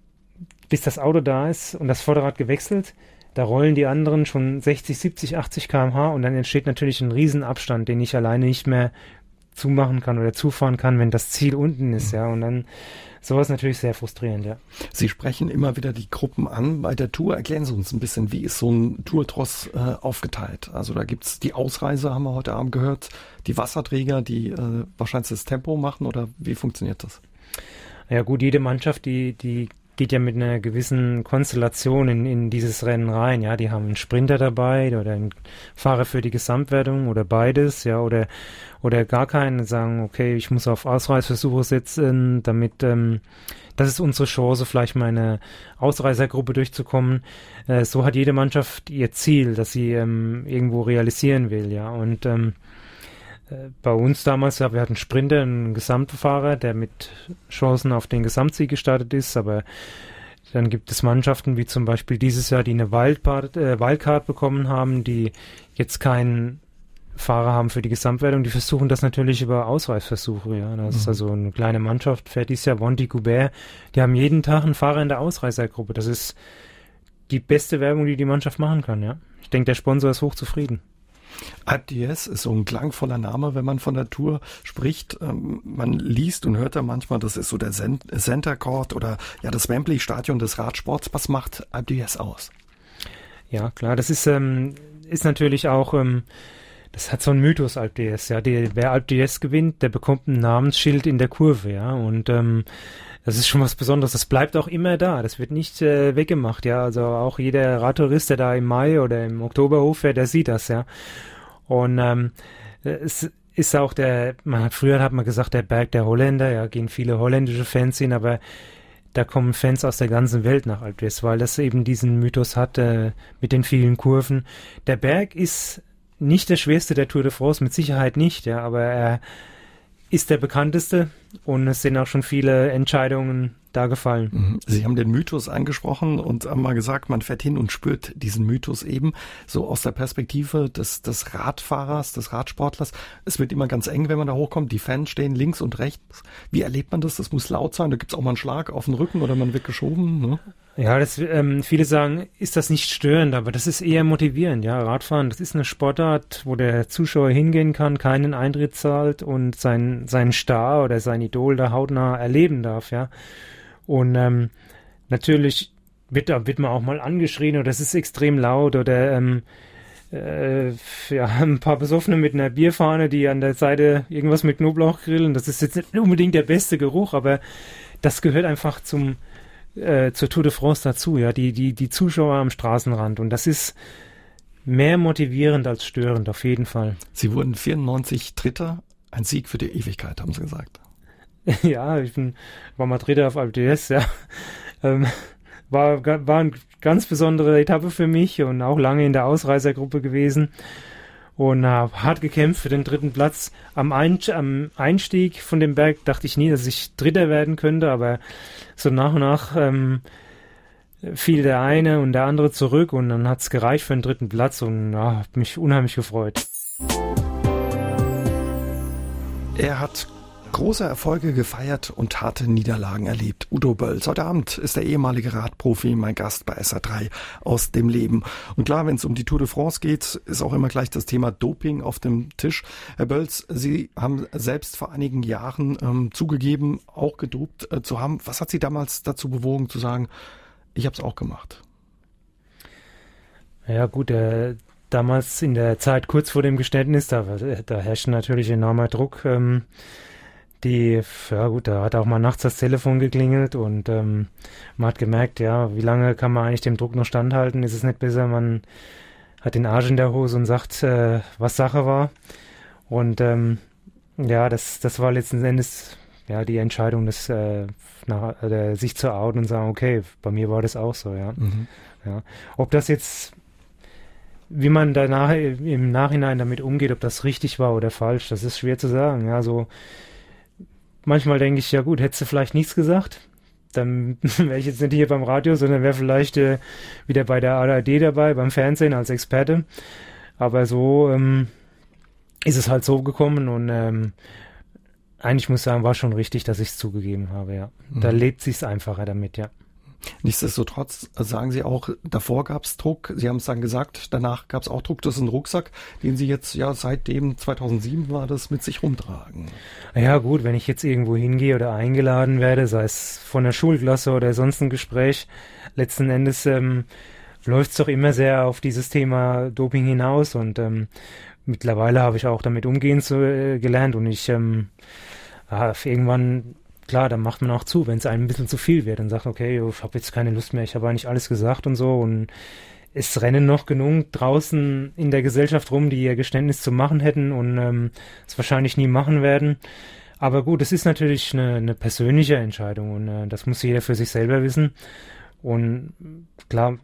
bis das Auto da ist und das Vorderrad gewechselt, da rollen die anderen schon 60, 70, 80 km/h und dann entsteht natürlich ein Riesenabstand, den ich alleine nicht mehr zumachen kann oder zufahren kann, wenn das Ziel unten ist, mhm. ja. Und dann sowas natürlich sehr frustrierend, ja. Sie sprechen immer wieder die Gruppen an bei der Tour. Erklären Sie uns ein bisschen, wie ist so ein Tourtross äh, aufgeteilt? Also da gibt's die Ausreise, haben wir heute Abend gehört, die Wasserträger, die äh, wahrscheinlich das Tempo machen oder wie funktioniert das? Ja gut, jede Mannschaft, die, die geht ja mit einer gewissen Konstellation in, in dieses Rennen rein. Ja, die haben einen Sprinter dabei oder einen Fahrer für die Gesamtwertung oder beides, ja, oder oder gar keinen sagen, okay, ich muss auf Ausreißversuche setzen, damit ähm, das ist unsere Chance, vielleicht mal eine Ausreißergruppe durchzukommen. Äh, so hat jede Mannschaft ihr Ziel, das sie ähm, irgendwo realisieren will, ja. Und ähm, äh, bei uns damals, ja, wir hatten Sprinter, einen Gesamtfahrer, der mit Chancen auf den Gesamtsieg gestartet ist, aber dann gibt es Mannschaften wie zum Beispiel dieses Jahr, die eine Wildcard, äh, Wildcard bekommen haben, die jetzt keinen Fahrer haben für die Gesamtwertung, die versuchen das natürlich über Ausreißversuche, ja. Das mhm. ist also eine kleine Mannschaft, fährt dieses Jahr Vonti Goubert, die haben jeden Tag einen Fahrer in der Ausreißergruppe. Das ist die beste Werbung, die die Mannschaft machen kann, ja. Ich denke, der Sponsor ist hochzufrieden. D'Huez ist so ein klangvoller Name, wenn man von der Tour spricht. Ähm, man liest und hört da manchmal, das ist so der Center Court oder ja das Wembley Stadion des Radsports. Was macht d'Huez aus? Ja, klar, das ist, ähm, ist natürlich auch, ähm, das hat so einen Mythos Alp d'Huez, ja. Die, wer Alp d'Huez gewinnt, der bekommt ein Namensschild in der Kurve, ja. Und ähm, das ist schon was Besonderes. Das bleibt auch immer da. Das wird nicht äh, weggemacht, ja. Also auch jeder Radtourist, der da im Mai oder im Oktober hochfährt, der sieht das, ja. Und ähm, es ist auch der, man, früher hat man gesagt, der Berg der Holländer, ja, gehen viele holländische Fans hin, aber da kommen Fans aus der ganzen Welt nach Alpes, weil das eben diesen Mythos hat äh, mit den vielen Kurven. Der Berg ist nicht der schwerste der Tour de France, mit Sicherheit nicht, ja, aber er ist der bekannteste und es sind auch schon viele Entscheidungen da gefallen. Mhm. Sie haben den Mythos angesprochen und haben mal gesagt, man fährt hin und spürt diesen Mythos eben so aus der Perspektive des, des Radfahrers, des Radsportlers. Es wird immer ganz eng, wenn man da hochkommt. Die Fans stehen links und rechts. Wie erlebt man das? Das muss laut sein. Da gibt es auch mal einen Schlag auf den Rücken oder man wird geschoben. Ne? Ja, das, ähm, viele sagen, ist das nicht störend, aber das ist eher motivierend. Ja, Radfahren, das ist eine Sportart, wo der Zuschauer hingehen kann, keinen Eintritt zahlt und sein, seinen Star oder sein Idol da hautnah erleben darf, ja. Und ähm, natürlich wird, wird man auch mal angeschrien oder es ist extrem laut oder ähm, äh, ja, ein paar Besoffene mit einer Bierfahne, die an der Seite irgendwas mit Knoblauch grillen. Das ist jetzt nicht unbedingt der beste Geruch, aber das gehört einfach zum äh, zur Tour de France dazu, ja, die, die, die Zuschauer am Straßenrand. Und das ist mehr motivierend als störend, auf jeden Fall. Sie wurden 94 Dritter, ein Sieg für die Ewigkeit, haben Sie gesagt. ja, ich bin, war mal Dritter auf Alpe ja. Ähm, war, war eine ganz besondere Etappe für mich und auch lange in der Ausreißergruppe gewesen und habe hart gekämpft für den dritten Platz. Am, Ein am, Einstieg von dem Berg dachte ich nie, dass ich Dritter werden könnte, aber so nach und nach ähm, fiel der eine und der andere zurück und dann hat es gereicht für den dritten Platz und ja, habe mich unheimlich gefreut. Er hat große Erfolge gefeiert und harte Niederlagen erlebt. Udo Bölls. Heute Abend ist der ehemalige Radprofi mein Gast bei SA3 aus dem Leben. Und klar, wenn es um die Tour de France geht, ist auch immer gleich das Thema Doping auf dem Tisch. Herr Bölls, Sie haben selbst vor einigen Jahren ähm, zugegeben, auch gedopt äh, zu haben. Was hat Sie damals dazu bewogen zu sagen, ich habe es auch gemacht? Ja gut, äh, damals in der Zeit kurz vor dem Geständnis, da, da herrschte natürlich enormer Druck. Ähm, die, ja gut, da hat auch mal nachts das Telefon geklingelt und ähm, man hat gemerkt, ja, wie lange kann man eigentlich dem Druck noch standhalten? Ist es nicht besser, man hat den Arsch in der Hose und sagt, äh, was Sache war. Und ähm, ja, das, das war letzten Endes ja die Entscheidung, das, äh, nach, äh, sich zu outen und sagen, okay, bei mir war das auch so, ja. Mhm. ja. Ob das jetzt wie man danach im Nachhinein damit umgeht, ob das richtig war oder falsch, das ist schwer zu sagen. Ja, so manchmal denke ich, ja gut, hättest du vielleicht nichts gesagt, dann wäre ich jetzt nicht hier beim Radio, sondern wäre vielleicht äh, wieder bei der ARD dabei, beim Fernsehen als Experte. Aber so ähm, ist es halt so gekommen und ähm, eigentlich muss ich sagen, war schon richtig, dass ich es zugegeben habe, ja. Mhm. Da lebt sich's einfacher damit, ja. Nichtsdestotrotz sagen Sie auch, davor gab es Druck. Sie haben es dann gesagt, danach gab es auch Druck. Das ist ein Rucksack, den Sie jetzt ja seitdem 2007 war das mit sich rumtragen. Ja gut, wenn ich jetzt irgendwo hingehe oder eingeladen werde, sei es von der Schulklasse oder sonst ein Gespräch, letzten Endes ähm, läuft es doch immer sehr auf dieses Thema Doping hinaus und ähm, mittlerweile habe ich auch damit umgehen zu, äh, gelernt und ich ähm, irgendwann klar, dann macht man auch zu, wenn es einem ein bisschen zu viel wird und sagt, okay, ich habe jetzt keine Lust mehr, ich habe eigentlich alles gesagt und so und es rennen noch genug draußen in der Gesellschaft rum, die ihr Geständnis zu machen hätten und ähm, es wahrscheinlich nie machen werden. Aber gut, es ist natürlich eine, eine persönliche Entscheidung und äh, das muss jeder für sich selber wissen. Und klar,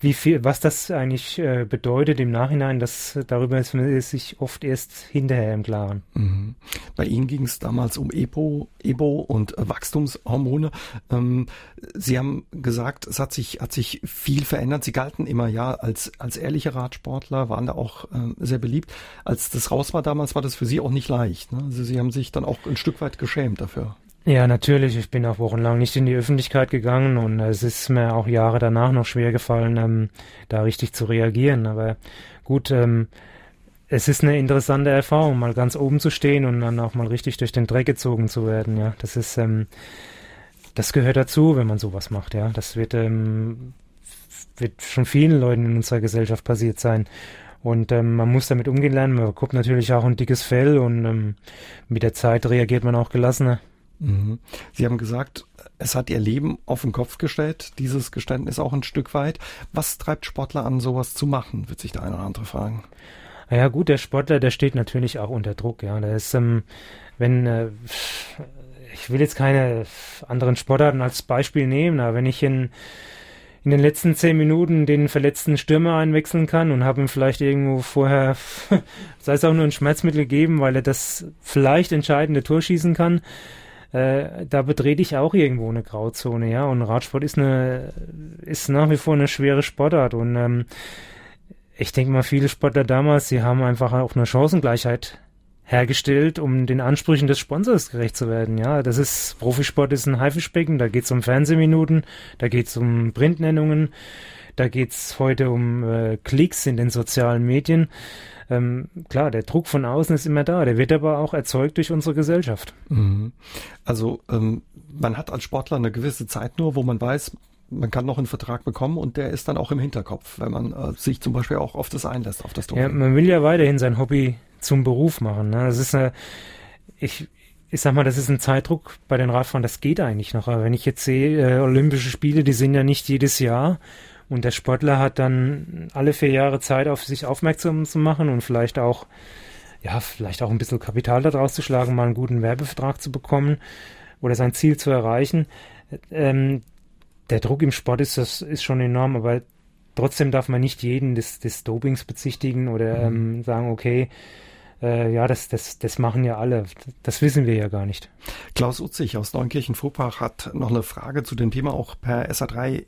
wie viel, was das eigentlich äh, bedeutet im Nachhinein, das darüber ist man sich oft erst hinterher im Klaren. Mhm. Bei Ihnen ging es damals um EPO, EBO und äh, Wachstumshormone. Ähm, Sie haben gesagt, es hat sich, hat sich viel verändert. Sie galten immer ja als, als ehrliche Radsportler, waren da auch äh, sehr beliebt. Als das raus war damals, war das für Sie auch nicht leicht. Ne? Also Sie haben sich dann auch ein Stück weit geschämt dafür. Ja, natürlich. Ich bin auch wochenlang nicht in die Öffentlichkeit gegangen und es ist mir auch Jahre danach noch schwer gefallen, ähm, da richtig zu reagieren. Aber gut, ähm, es ist eine interessante Erfahrung, mal ganz oben zu stehen und dann auch mal richtig durch den Dreck gezogen zu werden. Ja, das ist, ähm, das gehört dazu, wenn man sowas macht. Ja, das wird, ähm, wird schon vielen Leuten in unserer Gesellschaft passiert sein. Und ähm, man muss damit umgehen lernen. Man bekommt natürlich auch ein dickes Fell und ähm, mit der Zeit reagiert man auch gelassener. Mhm. Sie haben gesagt, es hat Ihr Leben auf den Kopf gestellt, dieses Geständnis auch ein Stück weit. Was treibt Sportler an, sowas zu machen, wird sich der eine oder andere fragen. Ja gut, der Sportler, der steht natürlich auch unter Druck. Ja, der ist, ähm, wenn äh, ich will jetzt keine anderen Sportarten als Beispiel nehmen, aber wenn ich in in den letzten zehn Minuten den verletzten Stürmer einwechseln kann und habe ihm vielleicht irgendwo vorher, sei es auch nur ein Schmerzmittel gegeben, weil er das vielleicht entscheidende Tor schießen kann, äh, da betrete ich auch irgendwo eine Grauzone, ja. Und Radsport ist eine, ist nach wie vor eine schwere Sportart. Und ähm, ich denke mal, viele Sportler damals, sie haben einfach auch eine Chancengleichheit hergestellt, um den Ansprüchen des Sponsors gerecht zu werden. Ja, das ist Profisport ist ein Haifischbecken, da geht es um Fernsehminuten, da geht es um Printnennungen, da geht es heute um äh, Klicks in den sozialen Medien. Ähm, klar, der Druck von außen ist immer da, der wird aber auch erzeugt durch unsere Gesellschaft. Mhm. Also ähm, man hat als Sportler eine gewisse Zeit nur, wo man weiß, man kann noch einen Vertrag bekommen und der ist dann auch im Hinterkopf, wenn man äh, sich zum Beispiel auch auf das einlässt, auf das Doping. Ja, man will ja weiterhin sein Hobby zum Beruf machen. Ne? Das ist eine, ich, ich sag mal, das ist ein Zeitdruck bei den Radfahrern, das geht eigentlich noch. Aber wenn ich jetzt sehe, äh, Olympische Spiele, die sind ja nicht jedes Jahr. Und der Sportler hat dann alle vier Jahre Zeit, auf sich aufmerksam zu machen und vielleicht auch, ja, vielleicht auch ein bisschen Kapital daraus zu schlagen, mal einen guten Werbevertrag zu bekommen oder sein Ziel zu erreichen. Ähm, der Druck im Sport ist, das ist schon enorm, aber trotzdem darf man nicht jeden des, des Dopings bezichtigen oder mhm. ähm, sagen, okay, äh, ja, das, das, das machen ja alle. Das wissen wir ja gar nicht. Klaus Utzig aus Neunkirchen-Vorpach hat noch eine Frage zu dem Thema auch per SA3 äh,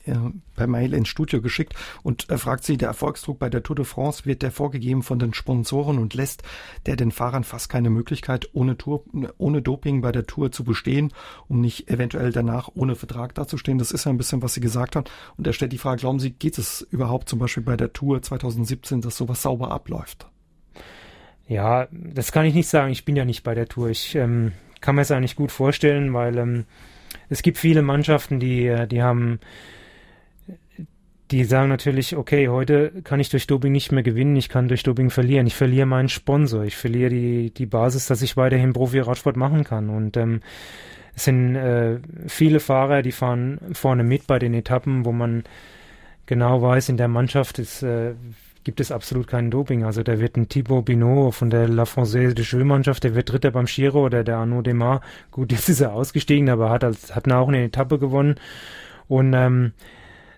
per Mail ins Studio geschickt und er fragt sie, der Erfolgsdruck bei der Tour de France wird der vorgegeben von den Sponsoren und lässt der den Fahrern fast keine Möglichkeit, ohne, Tour, ohne Doping bei der Tour zu bestehen, um nicht eventuell danach ohne Vertrag dazustehen. Das ist ja ein bisschen, was Sie gesagt haben. Und er stellt die Frage, glauben Sie, geht es überhaupt zum Beispiel bei der Tour 2017, dass sowas sauber abläuft? Ja, das kann ich nicht sagen. Ich bin ja nicht bei der Tour. Ich ähm, kann mir es eigentlich gut vorstellen, weil ähm, es gibt viele Mannschaften, die, äh, die haben, die sagen natürlich, okay, heute kann ich durch Doping nicht mehr gewinnen, ich kann durch Doping verlieren. Ich verliere meinen Sponsor, ich verliere die, die Basis, dass ich weiterhin Profi-Radsport machen kann. Und ähm, es sind äh, viele Fahrer, die fahren vorne mit bei den Etappen, wo man genau weiß, in der Mannschaft ist, äh, gibt es absolut kein Doping. Also da wird ein Thibaut Binot von der La Française de Jeux-Mannschaft, der wird Dritter beim Giro oder der Arnaud Demar. Gut, jetzt ist er ausgestiegen, aber hat, hat auch eine Etappe gewonnen. Und ähm,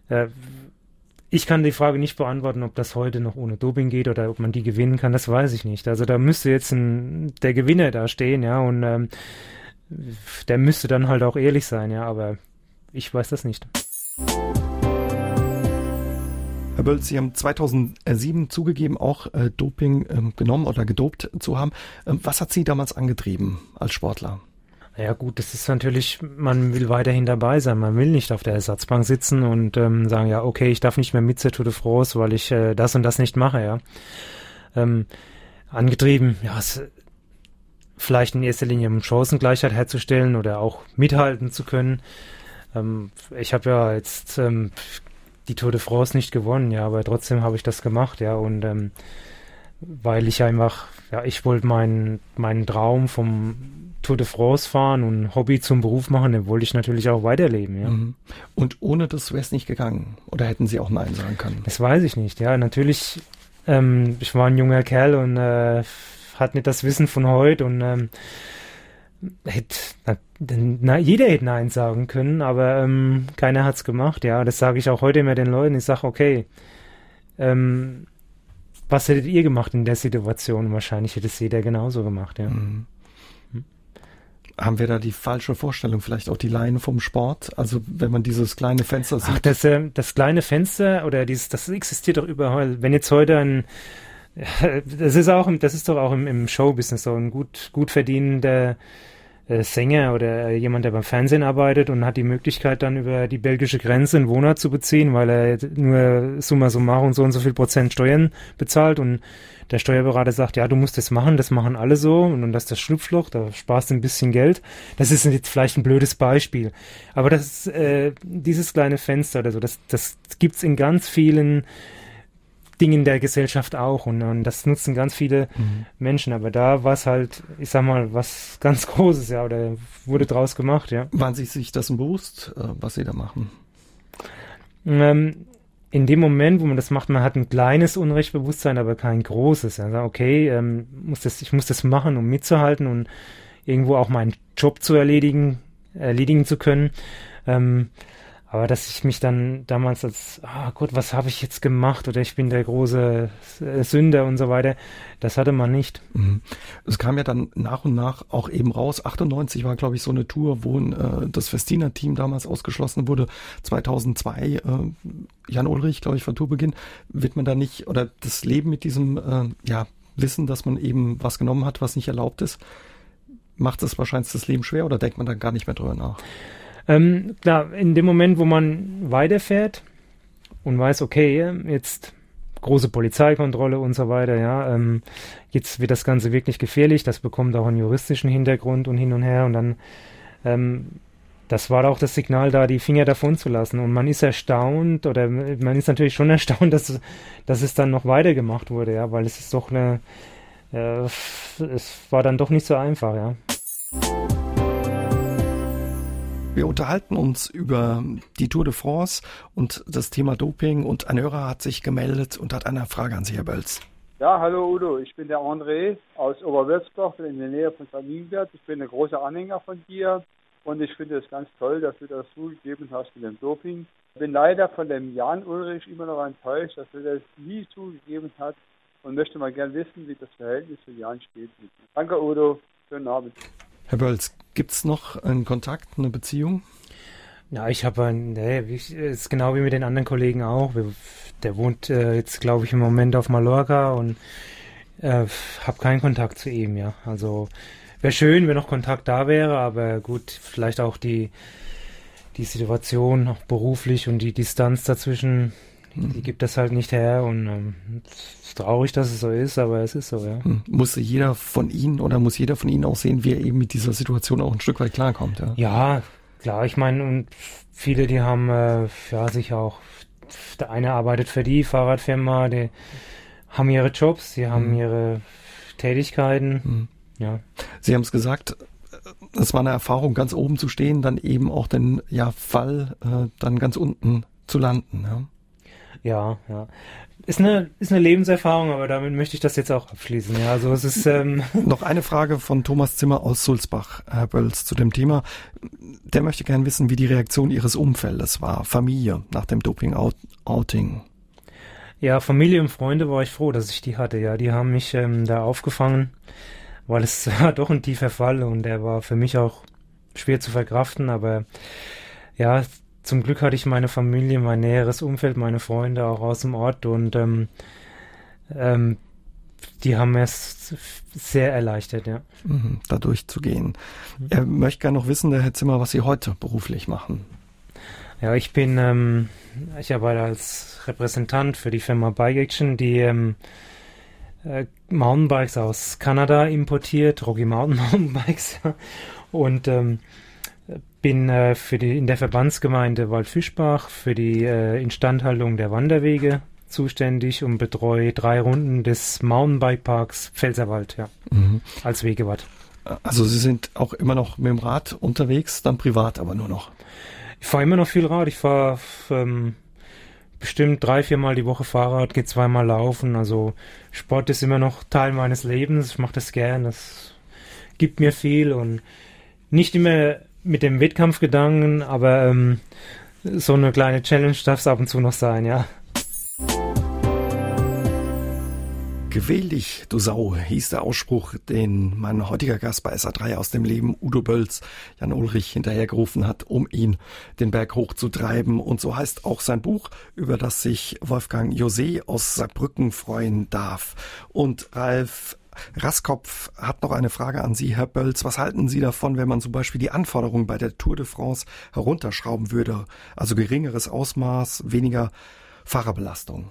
äh, ich kann die Frage nicht beantworten, ob das heute noch ohne Doping geht oder ob man die gewinnen kann. Das weiß ich nicht. Also da müsste jetzt ein, der Gewinner da stehen, ja, und ähm, der müsste dann halt auch ehrlich sein, ja, aber ich weiß das nicht. Bölz, Sie haben 2007 zugegeben, auch äh, Doping ähm, genommen oder gedopt zu haben. Ähm, was hat Sie damals angetrieben als Sportler? Ja gut, das ist natürlich, man will weiterhin dabei sein. Man will nicht auf der Ersatzbank sitzen und ähm, sagen, ja, okay, ich darf nicht mehr mit zur Tour de France, weil ich äh, das und das nicht mache, ja. Ähm, angetrieben, ja, es, vielleicht in erster Linie um Chancengleichheit herzustellen oder auch mithalten zu können. Ähm, ich habe ja jetzt ähm, die Tour de France nicht gewonnen, ja, aber trotzdem habe ich das gemacht, ja, und ähm, weil ich einfach, ja, ich wollte meinen meinen Traum vom Tour de France fahren und Hobby zum Beruf machen, den wollte ich natürlich auch weiterleben, ja. Mhm. Und ohne das wäre es nicht gegangen? Oder hätten Sie auch Nein sagen können? Das weiß ich nicht, ja. Natürlich, ähm, ich war ein junger Kerl und äh, hatte nicht das Wissen von heute und ähm, hätte, na, jeder hätte Nein sagen können, aber ähm, keiner hat's gemacht. Ja, das sage ich auch heute immer den Leuten. Ich sage, okay, ähm, was hättet ihr gemacht in der Situation? Wahrscheinlich hätte es jeder genauso gemacht, ja. Mhm. Hm. Haben wir da die falsche Vorstellung, vielleicht auch die Laien vom Sport? Also wenn man dieses kleine Fenster sieht. Ach, das, äh, das kleine Fenster oder dieses, das existiert doch überall. Wenn jetzt heute ein das ist auch, das ist doch auch im, im Showbusiness so ein gut, gut verdienender Sänger oder jemand, der beim Fernsehen arbeitet und hat die Möglichkeit dann über die belgische Grenze einen Wohnort zu beziehen, weil er nur summa summarum so und so viel Prozent Steuern bezahlt und der Steuerberater sagt, ja, du musst das machen, das machen alle so und, und das ist das Schlupfloch, da sparst du ein bisschen Geld. Das ist jetzt vielleicht ein blödes Beispiel. Aber das, äh, dieses kleine Fenster oder so, das, das gibt's in ganz vielen Dingen der Gesellschaft auch und, und das nutzen ganz viele mhm. Menschen, aber da war es halt, ich sag mal, was ganz Großes, ja, oder wurde draus gemacht, ja. Waren Sie sich das bewusst, äh, was Sie da machen? Ähm, in dem Moment, wo man das macht, man hat ein kleines Unrechtbewusstsein, aber kein großes. Also okay, ähm, muss das, ich muss das machen, um mitzuhalten und irgendwo auch meinen Job zu erledigen, erledigen zu können. Ähm, aber dass ich mich dann damals als, ah Gott, was habe ich jetzt gemacht oder ich bin der große Sünder und so weiter, das hatte man nicht. Mhm. Es kam ja dann nach und nach auch eben raus. 98 war, glaube ich, so eine Tour, wo äh, das Festina-Team damals ausgeschlossen wurde. 2002, äh, Jan Ulrich, glaube ich, von Tourbeginn, wird man da nicht, oder das Leben mit diesem, äh, ja, Wissen, dass man eben was genommen hat, was nicht erlaubt ist, macht es wahrscheinlich das Leben schwer oder denkt man dann gar nicht mehr drüber nach? Ähm, klar, in dem Moment, wo man weiterfährt und weiß, okay, jetzt große Polizeikontrolle und so weiter, ja, ähm, jetzt wird das Ganze wirklich gefährlich, das bekommt auch einen juristischen Hintergrund und hin und her und dann, ähm, das war auch das Signal da, die Finger davon zu lassen und man ist erstaunt oder man ist natürlich schon erstaunt, dass, dass es dann noch weitergemacht wurde, ja, weil es ist doch eine, äh, es war dann doch nicht so einfach, ja. Wir unterhalten uns über die Tour de France und das Thema Doping und ein Hörer hat sich gemeldet und hat eine Frage an Sie, Herr Bölz. Ja, hallo Udo, ich bin der André aus Oberwürzbach in der Nähe von Familienwert. Ich bin ein großer Anhänger von dir und ich finde es ganz toll, dass du das zugegeben hast mit dem Doping. Ich bin leider von dem Jan Ulrich immer noch enttäuscht, dass er das nie zugegeben hat und möchte mal gern wissen, wie das Verhältnis zu Jan steht. Danke Udo, schönen Abend. Herr Bölz, gibt es noch einen Kontakt, eine Beziehung? Ja, ich habe, nee, ist genau wie mit den anderen Kollegen auch. Der wohnt äh, jetzt, glaube ich, im Moment auf Mallorca und äh, habe keinen Kontakt zu ihm, ja. Also wäre schön, wenn noch Kontakt da wäre, aber gut, vielleicht auch die, die Situation, auch beruflich und die Distanz dazwischen die gibt das halt nicht her und ähm, es ist traurig, dass es so ist, aber es ist so, ja. Hm. Muss jeder von Ihnen oder muss jeder von Ihnen auch sehen, wie er eben mit dieser Situation auch ein Stück weit klarkommt, ja? Ja, klar, ich meine, und viele, die haben äh, ja sich auch, der eine arbeitet für die Fahrradfirma, die haben ihre Jobs, sie haben mhm. ihre Tätigkeiten, mhm. ja. Sie haben es gesagt, es war eine Erfahrung, ganz oben zu stehen, dann eben auch den ja, Fall äh, dann ganz unten zu landen, ja. Ja, ja. Ist eine, ist eine Lebenserfahrung, aber damit möchte ich das jetzt auch abschließen. Ja, also es ist ähm noch eine Frage von Thomas Zimmer aus Sulzbach, Herr Bölz, zu dem Thema. Der möchte gern wissen, wie die Reaktion Ihres Umfeldes war, Familie nach dem Doping-Outing. Ja, Familie und Freunde war ich froh, dass ich die hatte. Ja, die haben mich ähm, da aufgefangen, weil es war doch ein tiefer Fall und der war für mich auch schwer zu verkraften. Aber ja, zum Glück hatte ich meine Familie, mein näheres Umfeld, meine Freunde auch aus dem Ort und ähm, ähm, die haben es sehr erleichtert, ja. Mhm, da durchzugehen. Mhm. Er möchte gerne noch wissen, der Herr Zimmer, was Sie heute beruflich machen. Ja, ich bin, ähm, ich arbeite als Repräsentant für die Firma Bike Action, die ähm, äh, Mountainbikes aus Kanada importiert, Rocky Mountain Mountainbikes. Und ähm, bin äh, für die in der Verbandsgemeinde Waldfischbach für die äh, Instandhaltung der Wanderwege zuständig und betreue drei Runden des Mountainbike-Parks Pfälzerwald, ja, mhm. als Wegewart. Also Sie sind auch immer noch mit dem Rad unterwegs, dann privat aber nur noch? Ich fahre immer noch viel Rad. Ich fahre ähm, bestimmt drei, viermal die Woche Fahrrad, gehe zweimal laufen. Also Sport ist immer noch Teil meines Lebens. Ich mache das gern. Das gibt mir viel und nicht immer mit dem Wettkampfgedanken, aber ähm, so eine kleine Challenge darf es ab und zu noch sein, ja. Gewähl dich, du Sau, hieß der Ausspruch, den mein heutiger Gast bei SA3 aus dem Leben, Udo Bölz, Jan Ulrich hinterhergerufen hat, um ihn den Berg hochzutreiben. Und so heißt auch sein Buch, über das sich Wolfgang José aus Saarbrücken freuen darf. Und Ralf Raskopf hat noch eine Frage an Sie, Herr Bölz. Was halten Sie davon, wenn man zum Beispiel die Anforderungen bei der Tour de France herunterschrauben würde? Also geringeres Ausmaß, weniger Fahrerbelastung?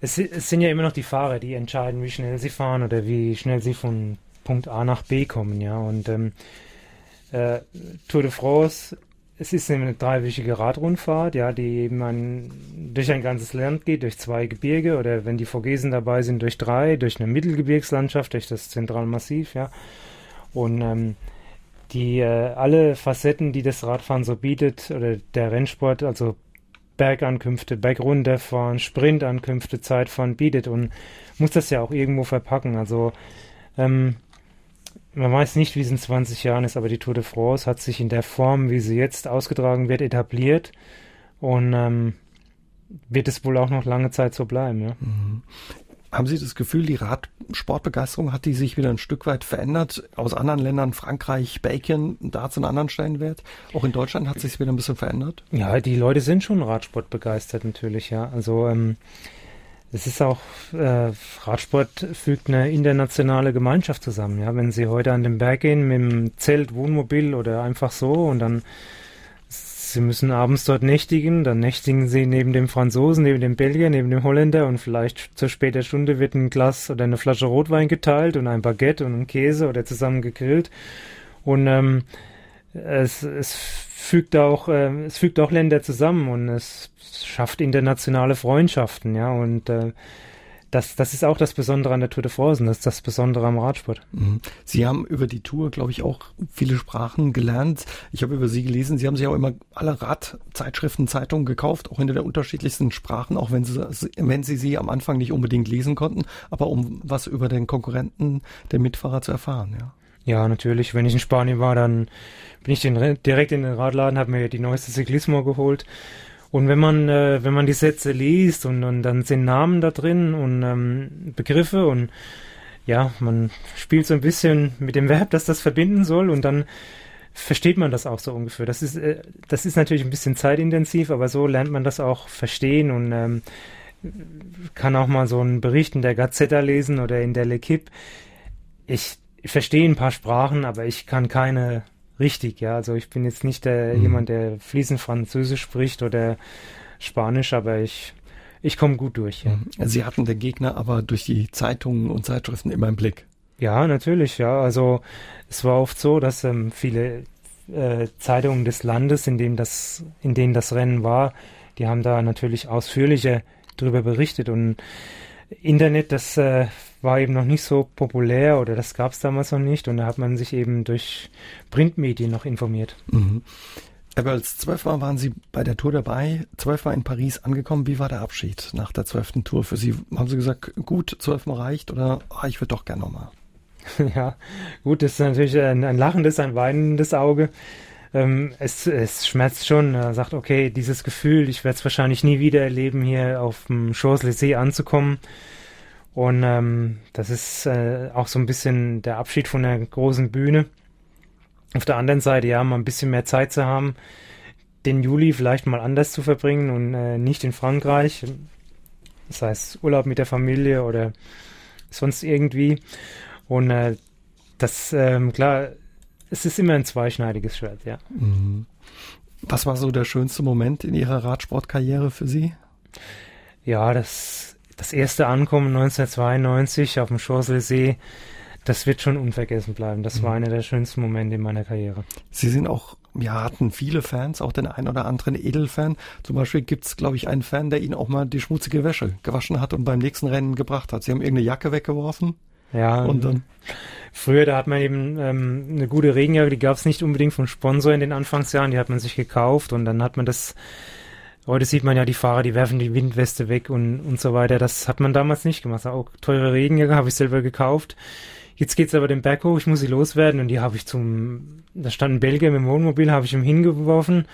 Es, es, sind ja immer noch die Fahrer, die entscheiden, wie schnell sie fahren oder wie schnell sie von Punkt A nach B kommen, ja. Und ähm, äh, Tour de France, es ist eine dreiwöchige Radrundfahrt, ja, die ein, durch ein ganzes Land geht, durch zwei Gebirge oder wenn die Vogesen dabei sind, durch drei, durch eine Mittelgebirgslandschaft, durch das Zentralmassiv, ja. Und ähm, die äh, alle Facetten, die das Radfahren so bietet oder der Rennsport, also Bergankünfte, Bergrunterfahren, Sprintankünfte, Zeitfahren bietet und muss das ja auch irgendwo verpacken. Also ähm, man weiß nicht, wie es in 20 Jahren ist, aber die Tour de France hat sich in der Form, wie sie jetzt ausgetragen wird, etabliert und ähm, wird es wohl auch noch lange Zeit so bleiben. Ja? Mhm. Haben Sie das Gefühl, die Radsportbegeisterung hat die sich wieder ein Stück weit verändert? Aus anderen Ländern, Frankreich, Belgien, da hat es einen anderen Stellenwert. Auch in Deutschland hat es sich wieder ein bisschen verändert? Ja, die Leute sind schon Radsport begeistert natürlich, ja. Also ähm, es ist auch, äh, Radsport fügt eine internationale Gemeinschaft zusammen, ja. Wenn Sie heute an den Berg gehen mit dem Zelt, Wohnmobil oder einfach so und dann Sie müssen abends dort nächtigen, dann nächtigen Sie neben dem Franzosen, neben dem Belgier, neben dem Holländer und vielleicht zur später Stunde wird ein Glas oder eine Flasche Rotwein geteilt und ein Baguette und ein Käse oder zusammen gegrillt. Und ähm, es, es fügt auch, äh, es fügt auch Länder zusammen und es schafft internationale Freundschaften, ja, und äh, das, das ist auch das Besondere an der Tour de France das ist das Besondere am Radsport. Mhm. Sie haben über die Tour, glaube ich, auch viele Sprachen gelernt. Ich habe über Sie gelesen, Sie haben sich auch immer alle Radzeitschriften, Zeitungen gekauft, auch in der unterschiedlichsten Sprachen, auch wenn Sie, wenn Sie sie am Anfang nicht unbedingt lesen konnten, aber um was über den Konkurrenten, den Mitfahrer zu erfahren, ja. Ja, natürlich. Wenn ich in Spanien war, dann bin ich direkt in den Radladen, habe mir die neueste Ciclismo geholt und wenn man, äh, wenn man die Sätze liest und, und dann sind Namen da drin und ähm, Begriffe und ja, man spielt so ein bisschen mit dem Verb, dass das verbinden soll und dann versteht man das auch so ungefähr. Das ist, äh, das ist natürlich ein bisschen zeitintensiv, aber so lernt man das auch verstehen und ähm, kann auch mal so einen Bericht in der Gazzetta lesen oder in der L'Equipe. Ich, ich verstehe ein paar Sprachen, aber ich kann keine richtig, ja. Also ich bin jetzt nicht der, mhm. jemand, der fließend Französisch spricht oder Spanisch, aber ich, ich komme gut durch. Ja. Mhm. Sie hatten den Gegner aber durch die Zeitungen und Zeitschriften immer im Blick. Ja, natürlich, ja. Also es war oft so, dass ähm, viele äh, Zeitungen des Landes, in dem das, in denen das Rennen war, die haben da natürlich ausführlicher drüber berichtet und Internet, das äh, war eben noch nicht so populär oder das gab es damals noch nicht und da hat man sich eben durch Printmedien noch informiert. Mhm. Eberls, zwölfmal waren Sie bei der Tour dabei, zwölfmal in Paris angekommen. Wie war der Abschied nach der zwölften Tour für Sie? Haben Sie gesagt, gut, zwölfmal reicht oder ah, ich würde doch gerne nochmal? ja, gut, das ist natürlich ein, ein lachendes, ein weinendes Auge. Ähm, es, es schmerzt schon. Er sagt, okay, dieses Gefühl, ich werde es wahrscheinlich nie wieder erleben, hier auf dem Champs-Élysées anzukommen. Und ähm, das ist äh, auch so ein bisschen der Abschied von der großen Bühne. Auf der anderen Seite, ja, mal ein bisschen mehr Zeit zu haben, den Juli vielleicht mal anders zu verbringen und äh, nicht in Frankreich. Das heißt Urlaub mit der Familie oder sonst irgendwie. Und äh, das, ähm, klar, es ist immer ein zweischneidiges Schwert, ja. Mhm. Was war so der schönste Moment in Ihrer Radsportkarriere für Sie? Ja, das das erste Ankommen 1992 auf dem Champs-Élysées, das wird schon unvergessen bleiben. Das war mhm. einer der schönsten Momente in meiner Karriere. Sie sind auch, ja, hatten viele Fans, auch den ein oder anderen Edelfan. Zum Beispiel gibt es, glaube ich, einen Fan, der Ihnen auch mal die schmutzige Wäsche gewaschen hat und beim nächsten Rennen gebracht hat. Sie haben irgendeine Jacke weggeworfen. Ja, und dann. Früher, da hat man eben ähm, eine gute Regenjacke, die gab es nicht unbedingt vom Sponsor in den Anfangsjahren, die hat man sich gekauft und dann hat man das Heute sieht man ja die Fahrer, die werfen die Windweste weg und, und so weiter. Das hat man damals nicht gemacht. Auch teure Regenjacke habe ich selber gekauft. jetzt geht's aber den Berg hoch, ich muss sie loswerden und die habe ich zum, da stand ein Belgier mit dem Wohnmobil, habe ich ihm hingeworfen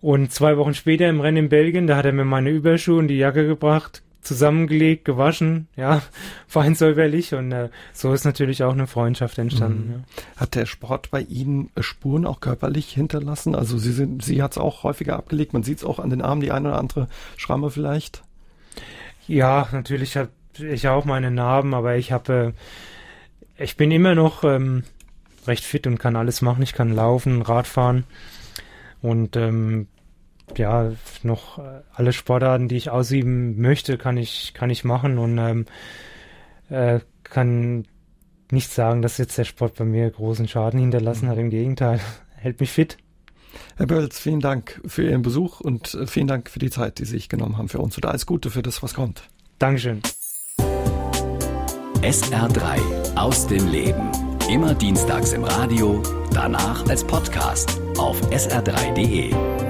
und zwei Wochen später im Rennen in Belgien, da hat er mir meine Überschuhe und die Jacke gebracht, zusammengelegt, gewaschen, ja, fein säuberlich und äh, so ist natürlich auch eine Freundschaft entstanden. Mhm. Ja. Hat der Sport bei Ihnen äh, Spuren auch körperlich hinterlassen? Also Sie sind, Sie hat es auch häufiger abgelegt, man sieht es auch an den Armen, die eine oder andere Schramme vielleicht? Ja, natürlich habe ich auch meine Narben, aber ich habe, äh, ich bin immer noch ähm, recht fit und kann alles machen. Ich kann laufen, Radfahren und ähm, ja, noch äh, alle Sportarten, die ich ausüben möchte, kann ich, kann ich machen und ähm, äh, kann nicht sagen, dass jetzt der Sport bei mir großen Schaden hinterlassen hat. Im Gegenteil, hält mich fit. Herr Bölz, vielen Dank für Ihren Besuch und äh, vielen Dank für die Zeit, die Sie sich genommen haben für uns und alles Gute für das, was kommt. Dankeschön. SR3 aus dem Leben. Immer dienstags im Radio, danach als Podcast auf sr3.de.